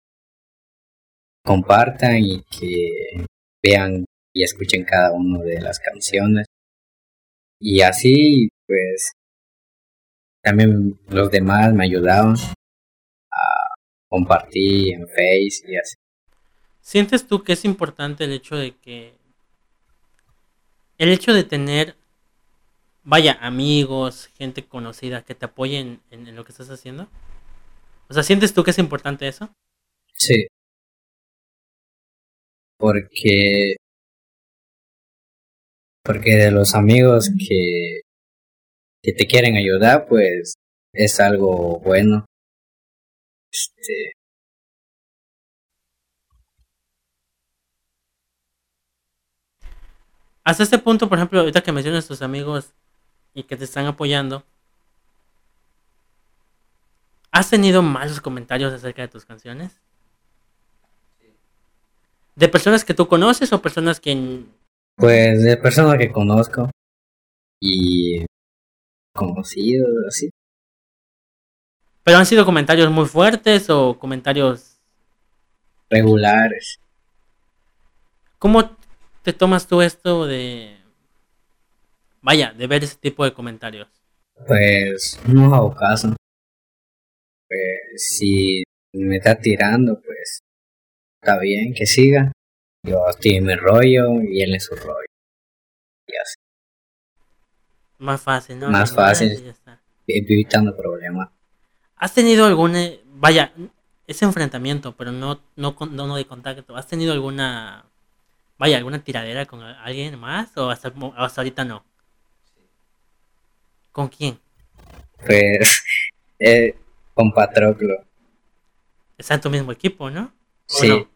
compartan y que vean y escuchen cada una de las canciones. Y así, pues, también los demás me ayudaron a compartir en Face y así. ¿Sientes tú que es importante el hecho de que el hecho de tener vaya, amigos, gente conocida que te apoyen en, lo que estás haciendo? O sea, ¿sientes tú que es importante eso? Sí. Porque. Porque de los amigos que, que te quieren ayudar, pues es algo bueno. Este, hasta este punto, por ejemplo, ahorita que mencionas tus amigos, y que te están apoyando, ¿has tenido malos comentarios acerca de tus canciones? ¿De personas que tú conoces o personas que... Pues de personas que conozco y conocidos, así. ¿Pero han sido comentarios muy fuertes o comentarios regulares? ¿Cómo te tomas tú esto de... Vaya, de ver ese tipo de comentarios? Pues no hago caso. Pues si me está tirando, pues está bien que siga. Yo estoy en mi rollo y él en su rollo. Y así. Más fácil, ¿no? Más fácil. Evitando problemas. ¿Has tenido algún, vaya, ese enfrentamiento, pero no, no, no, de contacto, ¿has tenido alguna, vaya, alguna tiradera con alguien más o hasta, hasta ahorita no? ¿Con quién? Pues, eh, con Patroclo. Está en tu mismo equipo, ¿no? Sí,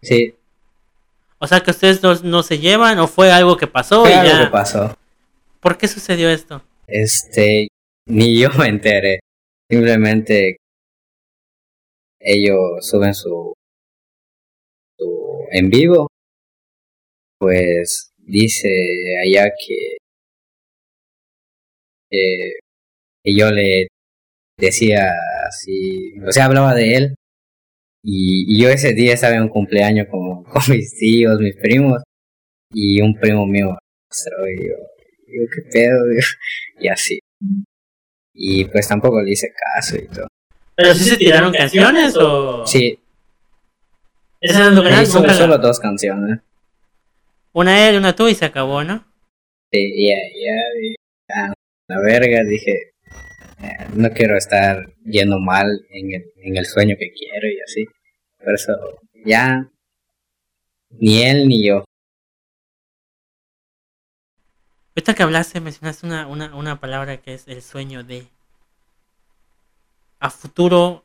sí. O sea que ustedes no, no, se llevan o fue algo que pasó fue algo que pasó. ¿Por qué sucedió esto? Este, ni yo me enteré. Simplemente ellos suben su, su en vivo. Pues dice allá que, eh, que yo le decía así, o sea, hablaba de él. Y, yo ese día estaba en un cumpleaños con, con mis tíos, mis primos, y un primo mío y yo, yo qué pedo, y así. Y pues tampoco le hice caso y todo. ¿Pero sí se tiraron canciones o...? Sí. ¿Ese es canal? Solo, solo dos canciones. Una él, una tú y se acabó, ¿no? Sí, ya, ya, la verga, dije, eh, no quiero estar yendo mal en el, en el sueño que quiero y así. Por eso, ya, ni él ni yo. Ahorita que hablaste, mencionaste una, una, una palabra que es el sueño de. A futuro,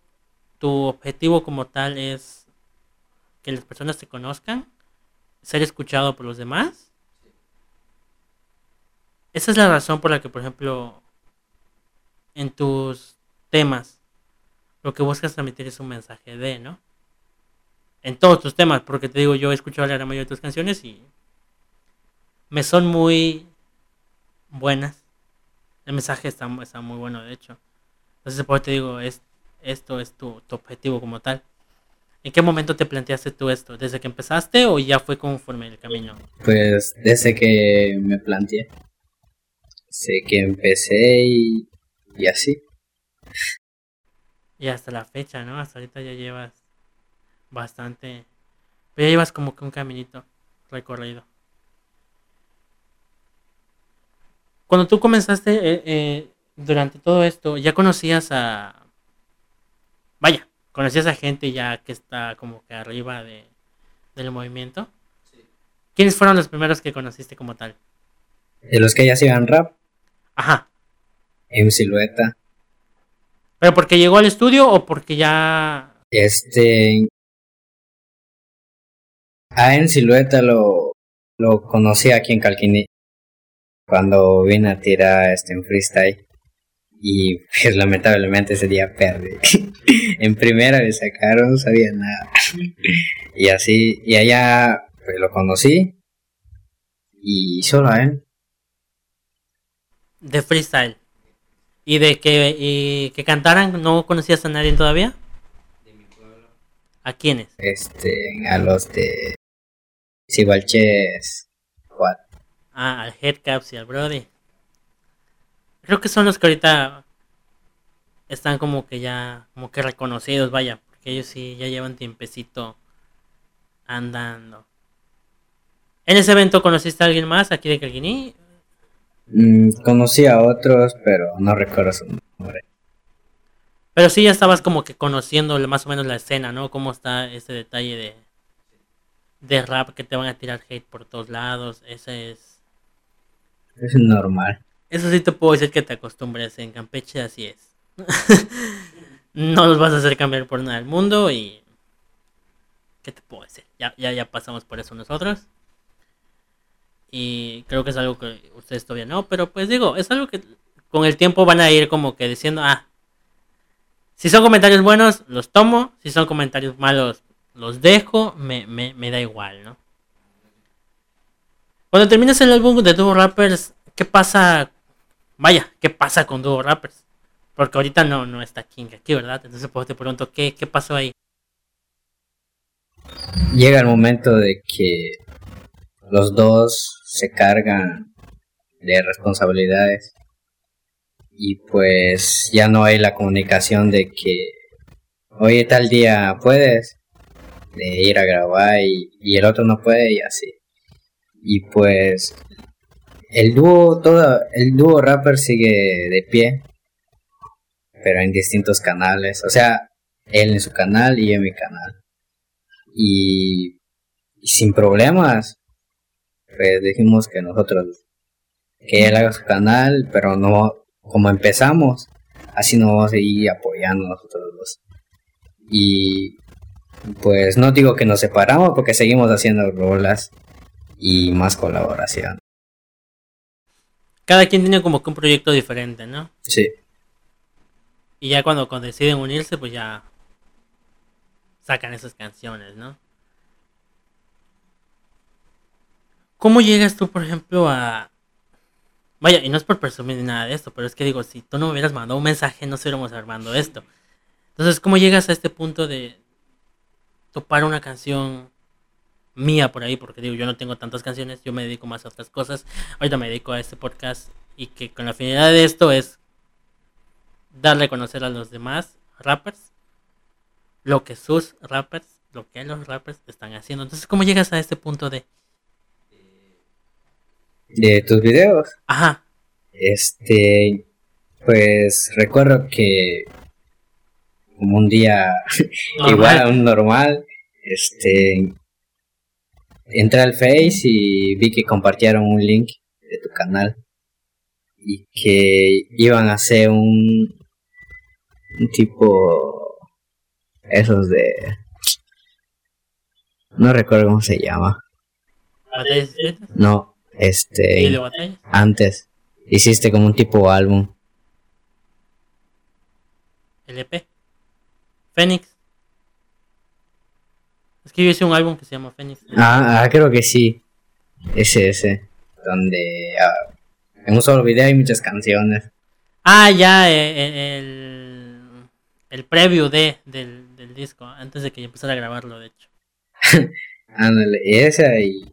tu objetivo como tal es que las personas te conozcan, ser escuchado por los demás. Esa es la razón por la que, por ejemplo, en tus temas, lo que buscas transmitir es un mensaje de, ¿no? En todos tus temas, porque te digo, yo he escuchado la mayoría de tus canciones y me son muy buenas. El mensaje está, muy bueno, de hecho. Entonces, por te digo, es, esto es tu, objetivo como tal. ¿En qué momento te planteaste tú esto? ¿Desde que empezaste o ya fue conforme el camino? Pues desde que me planteé. Sé que empecé y, y así. Y hasta la fecha, ¿no? Hasta ahorita ya llevas bastante... Pero ya llevas como que un caminito recorrido. Cuando tú comenzaste eh, eh, durante todo esto, ¿ya conocías a... Vaya, conocías a gente ya que está como que arriba de, del movimiento? Sí. ¿Quiénes fueron los primeros que conociste como tal? De los que ya hacían rap. Ajá. En silueta. ¿Pero porque llegó al estudio o porque ya... Este... Ah, en silueta lo, lo conocí aquí en Calquini cuando vine a tirar este en freestyle y pues lamentablemente ese día perdí. en primera le sacaron, no sabía nada. y así, y allá pues lo conocí y solo a él. De freestyle. ¿Y de que, y que cantaran? ¿No conocías a nadie todavía? De mi pueblo. ¿A quiénes? Este, a los de Sibalches Ah, al Headcaps y al Brody. Creo que son los que ahorita están como que ya, como que reconocidos, vaya, porque ellos sí ya llevan tiempecito andando. ¿En ese evento conociste a alguien más aquí de Calguiní? Mm, conocí a otros, pero no recuerdo su nombre. Pero sí ya estabas como que conociendo más o menos la escena, ¿no? Cómo está ese detalle de, de rap que te van a tirar hate por todos lados. Ese es es normal. Eso sí te puedo decir que te acostumbres. En Campeche así es. no los vas a hacer cambiar por nada del mundo y... ¿Qué te puedo decir? Ya, ya, ya pasamos por eso nosotros. Y creo que es algo que ustedes todavía no, pero pues digo, es algo que con el tiempo van a ir como que diciendo, ah, si son comentarios buenos, los tomo, si son comentarios malos, los dejo, me, me, da igual, ¿no? Cuando termines el álbum de Duo Rappers, ¿qué pasa? Vaya, ¿qué pasa con Duo Rappers? Porque ahorita no, no está King aquí, ¿verdad? Entonces pues te pregunto, ¿qué, ¿qué pasó ahí? Llega el momento de que los dos se cargan de responsabilidades y pues ya no hay la comunicación de que oye tal día puedes de ir a grabar y, y el otro no puede y así y pues el dúo todo el dúo rapper sigue de pie pero en distintos canales o sea él en su canal y en mi canal. Y sin problemas pues dijimos que nosotros que él haga su canal pero no como empezamos así nos vamos a seguir apoyando nosotros dos y pues no digo que nos separamos porque seguimos haciendo rolas y más colaboración. Cada quien tiene como que un proyecto diferente, ¿no? Sí. Y ya cuando, cuando deciden unirse, pues ya sacan esas canciones, ¿no? ¿Cómo llegas tú, por ejemplo, a... Vaya, y no es por presumir ni nada de esto, pero es que digo, si tú no me hubieras mandado un mensaje, no estuviéramos armando esto. Entonces, ¿cómo llegas a este punto de topar una canción mía por ahí, porque digo, yo no tengo tantas canciones, yo me dedico más a otras cosas. Ahorita me dedico a este podcast y que con la finalidad de esto es darle a conocer a los demás rappers lo que sus rappers, lo que los rappers están haciendo. Entonces, ¿cómo llegas a este punto de... De tus videos. Ajá. Este, pues recuerdo que como un día igual a un normal, este, entré al Face y vi que compartieron un link de tu canal y que iban a hacer un, un tipo esos de no recuerdo cómo se llama no este antes hiciste como un tipo álbum LP Fénix es que yo hice un álbum que se llama Fénix. Ah, ah creo que sí. Ese, ese. Donde ah, en un solo video hay muchas canciones. Ah, ya, eh, eh, el, el preview de, del, del disco, antes de que yo empezara a grabarlo, de hecho. Ándale, y esa y,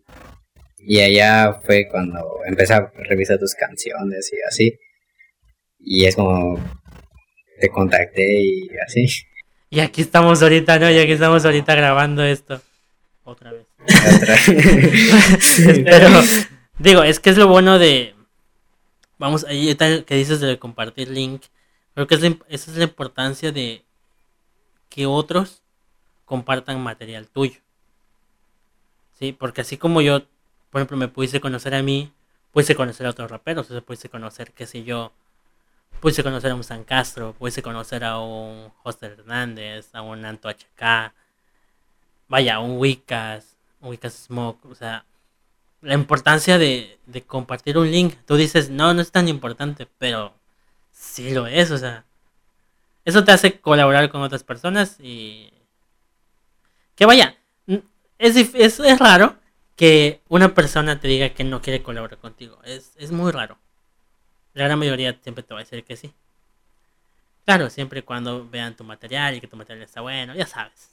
y allá fue cuando empecé a revisar tus canciones y así. Y es como te contacté y así. Y aquí estamos ahorita, ¿no? Y aquí estamos ahorita grabando esto. Otra vez. Pero, digo, es que es lo bueno de. Vamos, ahí que dices de compartir link. Creo que es esa es la importancia de que otros compartan material tuyo. Sí, porque así como yo, por ejemplo, me pudiste conocer a mí, pudiste conocer a otros raperos, o sea, conocer, qué sé yo, Pude conocer a un San Castro, pude conocer a un José Hernández, a un Anto HK, vaya, un Wicas, un Wicas Smoke, o sea, la importancia de, de compartir un link. Tú dices, no, no es tan importante, pero sí lo es, o sea, eso te hace colaborar con otras personas y... Que vaya, es, es, es raro que una persona te diga que no quiere colaborar contigo, es, es muy raro la gran mayoría siempre te va a decir que sí. Claro, siempre cuando vean tu material y que tu material está bueno, ya sabes.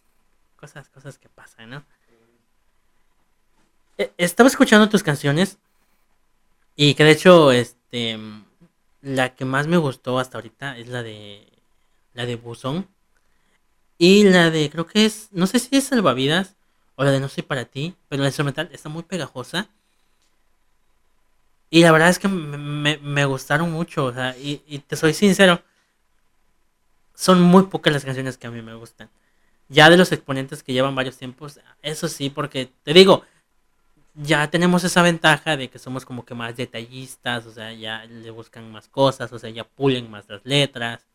Cosas, cosas que pasan, ¿no? E, estaba escuchando tus canciones y que de hecho, este, la que más me gustó hasta ahorita es la de, la de Buzón. Y la de, creo que es, no sé si es Salvavidas o la de No soy para ti, pero la instrumental está muy pegajosa. Y la verdad es que me, me, gustaron mucho, o sea, y, y, te soy sincero, son muy pocas las canciones que a mí me gustan. Ya de los exponentes que llevan varios tiempos, eso sí, porque te digo, ya tenemos esa ventaja de que somos como que más detallistas, o sea, ya le buscan más cosas, o sea, ya pulen más las letras.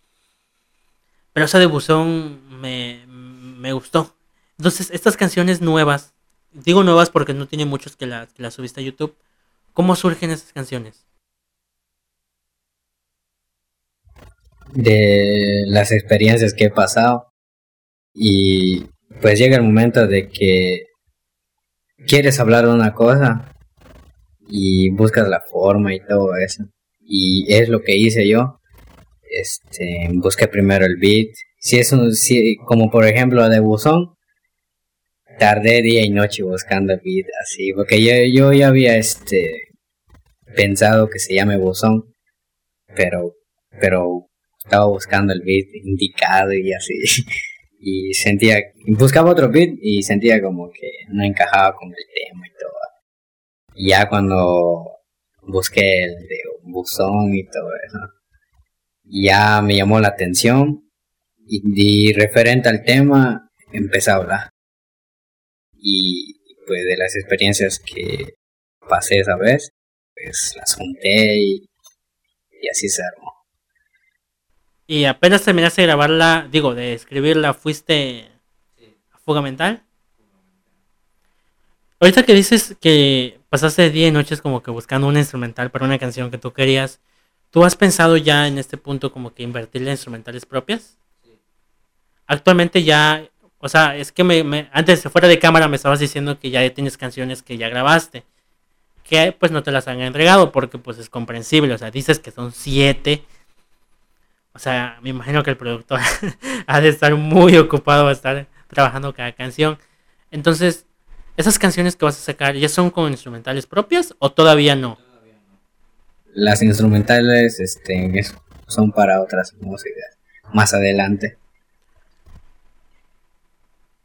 Pero esa de Buzón me, me gustó. Entonces, estas canciones nuevas, digo nuevas porque no tiene muchos que las, que las subiste a YouTube ¿Cómo surgen esas canciones? De las experiencias que he pasado. Y pues llega el momento de que quieres hablar de una cosa y buscas la forma y todo eso. Y es lo que hice yo. Este, busqué primero el beat. Si es un, si, como por ejemplo de Buzón, tardé día y noche buscando el beat así, porque yo, yo ya había este pensado que se llame Buzón, pero, pero estaba buscando el beat indicado y así. Y sentía, buscaba otro beat y sentía como que no encajaba con el tema y todo. Y ya cuando busqué el de buzón y todo eso, ya me llamó la atención y, referente al tema empecé a hablar. Y pues de las experiencias que pasé esa vez, pues las junté y, y así se armó. Y apenas terminaste de grabarla, digo, de escribirla, fuiste a fuga mental. Ahorita que dices que pasaste día y noches como que buscando un instrumental para una canción que tú querías, ¿tú has pensado ya en este punto como que invertirle instrumentales propias? Actualmente ya, o sea, es que me, antes de fuera de cámara me estabas diciendo que ya tienes canciones que ya grabaste, que pues no te las han entregado porque pues es comprensible, o sea, dices que son siete o sea, me imagino que el productor ha de estar muy ocupado, a estar trabajando cada canción. Entonces, ¿esas canciones que vas a sacar ya son con instrumentales propias o todavía no? Las instrumentales este, son para otras músicas más adelante.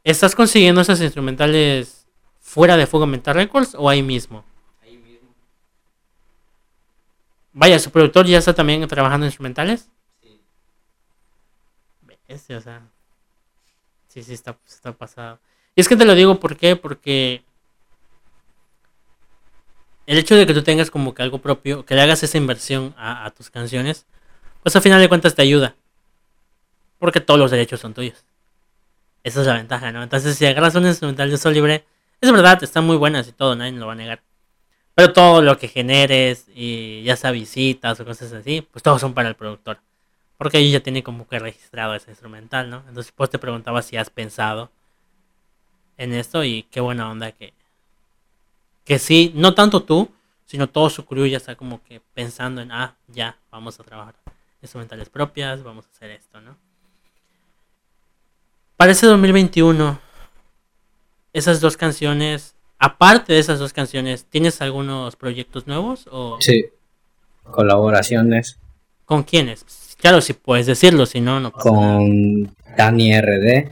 ¿Estás consiguiendo esas instrumentales fuera de Fuego Mental Records o ahí mismo? Ahí mismo. Vaya, su productor ya está también trabajando en instrumentales. Este, o sea. Sí, sí, está, está pasado. Y es que te lo digo, ¿por qué? Porque el hecho de que tú tengas como que algo propio, que le hagas esa inversión a, tus canciones, pues al final de cuentas te ayuda. Porque todos los derechos son tuyos. Esa es la ventaja, ¿no? Entonces, si agarras un instrumental de sol libre, es verdad, están muy buenas y todo, nadie lo va a negar. Pero todo lo que generes, y ya sea visitas o cosas así, pues todos son para el productor. Porque ahí ya tiene como que registrado ese instrumental, ¿no? Entonces pues te preguntaba si has pensado en esto y qué buena onda que, que sí, no tanto tú, sino todo su crew ya está como que pensando en, ah, ya, vamos a trabajar instrumentales propias, vamos a hacer esto, ¿no? Para ese 2021, esas dos canciones, aparte de esas dos canciones, ¿tienes algunos proyectos nuevos? O... Sí, colaboraciones. ¿Con quiénes? Claro, si puedes decirlo, si no, no Con Dani RD,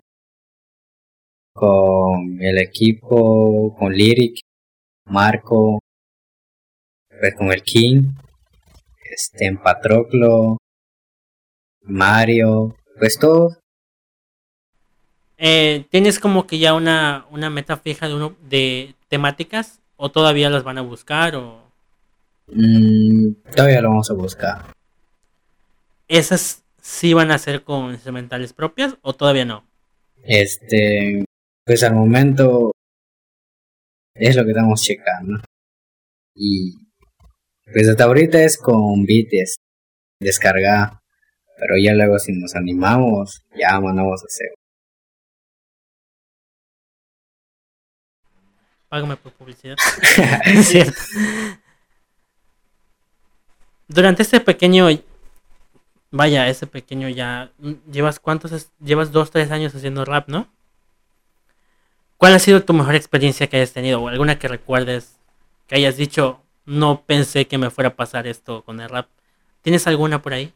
con el equipo, con Lyric, Marco, pues con el King, este, en Patroclo, Mario, pues todo. Eh, ¿Tienes como que ya una, una meta fija de, uno, de temáticas o todavía las van a buscar o...? Mm, todavía lo vamos a buscar. ¿Esas sí van a ser con instrumentales propias o todavía no? Este, pues al momento es lo que estamos checando. Y pues hasta ahorita es con beats descargar, pero ya luego si nos animamos, ya mandamos a hacer. Págame por publicidad. cierto. Durante este pequeño Vaya, ese pequeño ya. ¿Llevas cuántos? Llevas dos, tres años haciendo rap, ¿no? ¿Cuál ha sido tu mejor experiencia que hayas tenido? O alguna que recuerdes que hayas dicho, no pensé que me fuera a pasar esto con el rap. ¿Tienes alguna por ahí?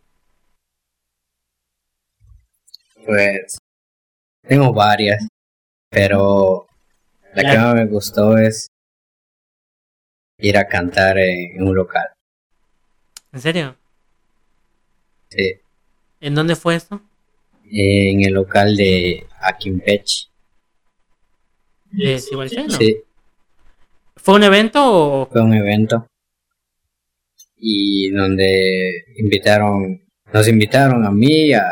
Pues tengo varias, pero la, que más me gustó es ir a cantar en un local. ¿En serio? Sí. ¿En dónde fue esto? En el local de Akimpech. ¿De Sí. ¿Fue un evento o...? Fue un evento. Y donde invitaron, nos invitaron a mí y a,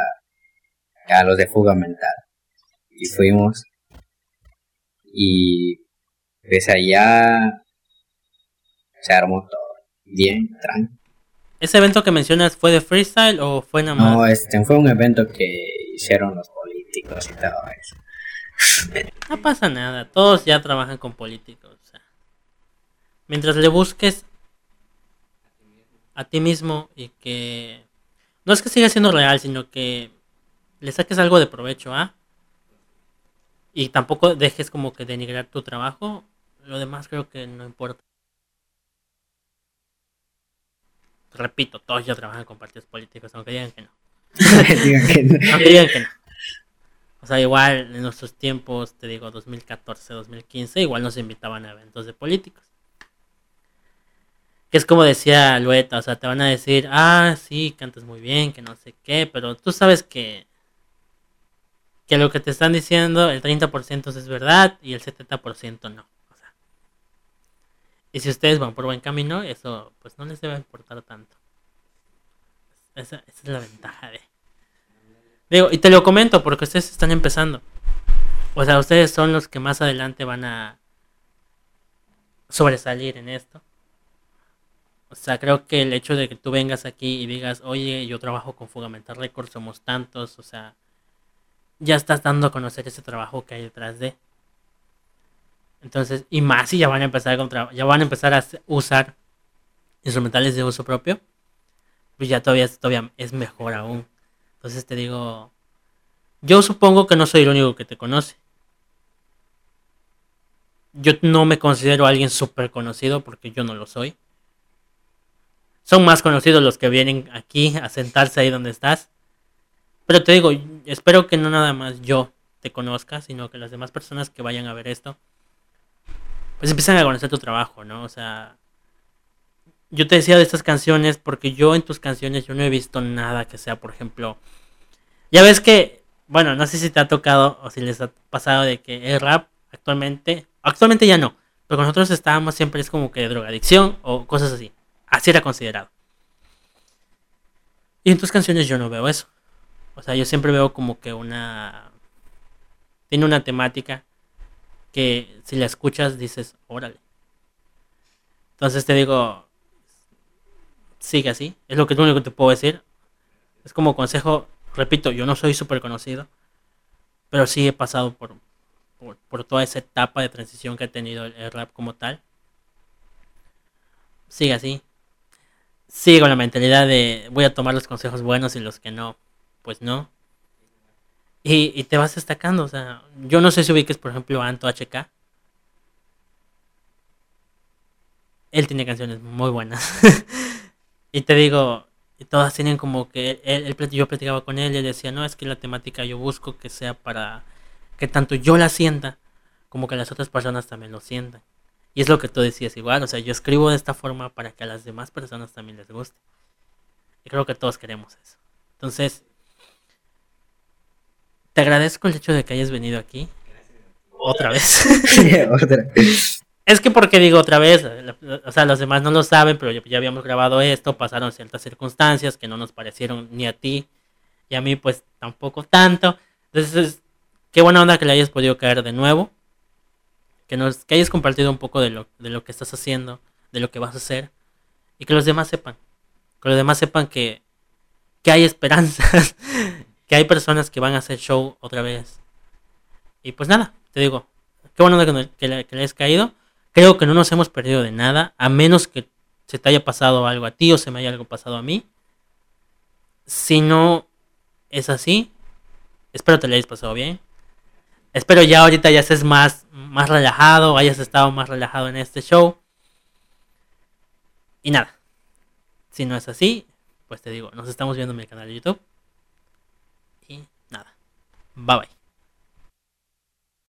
a los de Fuga Mental. Y fuimos. Y pues allá se armó todo. bien, tranquilo. ¿Ese evento que mencionas fue de freestyle o fue nada más? No, este fue un evento que hicieron los políticos y todo eso. No pasa nada, todos ya trabajan con políticos. O sea, mientras le busques a ti mismo y que no es que siga siendo real, sino que le saques algo de provecho, ¿ah? Y tampoco dejes como que denigrar tu trabajo. Lo demás creo que no importa. Repito, todos ya trabajan con partidos políticos, aunque digan que no. Digan que no. Aunque digan que no. O sea, igual en nuestros tiempos, te digo, 2014, 2015, igual nos invitaban a eventos de políticos. Que es como decía Lueta, o sea, te van a decir, ah, sí, cantas muy bien, que no sé qué, pero tú sabes que, que lo que te están diciendo, el 30% es verdad y el 70% no. O sea, y si ustedes van por buen camino, eso pues no les debe importar tanto. Esa, esa es la ventaja de... Digo, y te lo comento porque ustedes están empezando. O sea, ustedes son los que más adelante van a sobresalir en esto. O sea, creo que el hecho de que tú vengas aquí y digas, oye, yo trabajo con Fundamental Records, somos tantos, o sea, ya estás dando a conocer ese trabajo que hay detrás de. Entonces, y más si ya van a empezar tra- ya van a empezar a usar instrumentales de uso propio, pues ya todavía, todavía es mejor aún. Entonces te digo, yo supongo que no soy el único que te conoce. Yo no me considero alguien súper conocido porque yo no lo soy. Son más conocidos los que vienen aquí a sentarse ahí donde estás. Pero te digo, espero que no nada más yo te conozca, sino que las demás personas que vayan a ver esto, pues empiezan a conocer tu trabajo, ¿no? O sea, yo te decía de estas canciones porque yo en tus canciones yo no he visto nada que sea, por ejemplo, ya ves que, bueno, no sé si te ha tocado o si les ha pasado de que el rap actualmente, actualmente ya no, pero nosotros estábamos siempre es como que drogadicción o cosas así, así era considerado. Y en tus canciones yo no veo eso. O sea, yo siempre veo como que una... Tiene una temática que si la escuchas dices, órale. Entonces te digo, sigue así. Es lo que lo único que te puedo decir. Es como consejo, repito, yo no soy súper conocido, pero sí he pasado por, por, por toda esa etapa de transición que ha tenido el, el rap como tal. Sigue así. Sigue con la mentalidad de voy a tomar los consejos buenos y los que no, pues no. Y, y te vas destacando, o sea, yo no sé si ubiques, por ejemplo, a Anto HK. Él tiene canciones muy buenas. y te digo, todas tienen como que él, yo platicaba con él y él decía, no, es que la temática yo busco que sea para que tanto yo la sienta como que las otras personas también lo sientan. Y es lo que tú decías igual, o sea, yo escribo de esta forma para que a las demás personas también les guste. Y creo que todos queremos eso. Entonces, te agradezco el hecho de que hayas venido aquí. Otra vez. Otra. Es que porque digo otra vez, o sea, los demás no lo saben, pero ya, ya habíamos grabado esto, pasaron ciertas circunstancias que no nos parecieron ni a ti y a mí pues tampoco tanto. Entonces, qué buena onda que le hayas podido caer de nuevo, que nos que hayas compartido un poco de lo de lo que estás haciendo, de lo que vas a hacer y que los demás sepan, que los demás sepan que que hay esperanzas, que hay personas que van a hacer show otra vez. Y pues nada, te digo, qué bueno que, que le, que hayas caído. Creo que no nos hemos perdido de nada, a menos que se te haya pasado algo a ti o se me haya algo pasado a mí. Si no es así, espero te lo hayas pasado bien. Espero ya ahorita ya estés más, más relajado, hayas estado más relajado en este show. Y nada, si no es así, pues te digo, nos estamos viendo en mi canal de YouTube. Bye bye.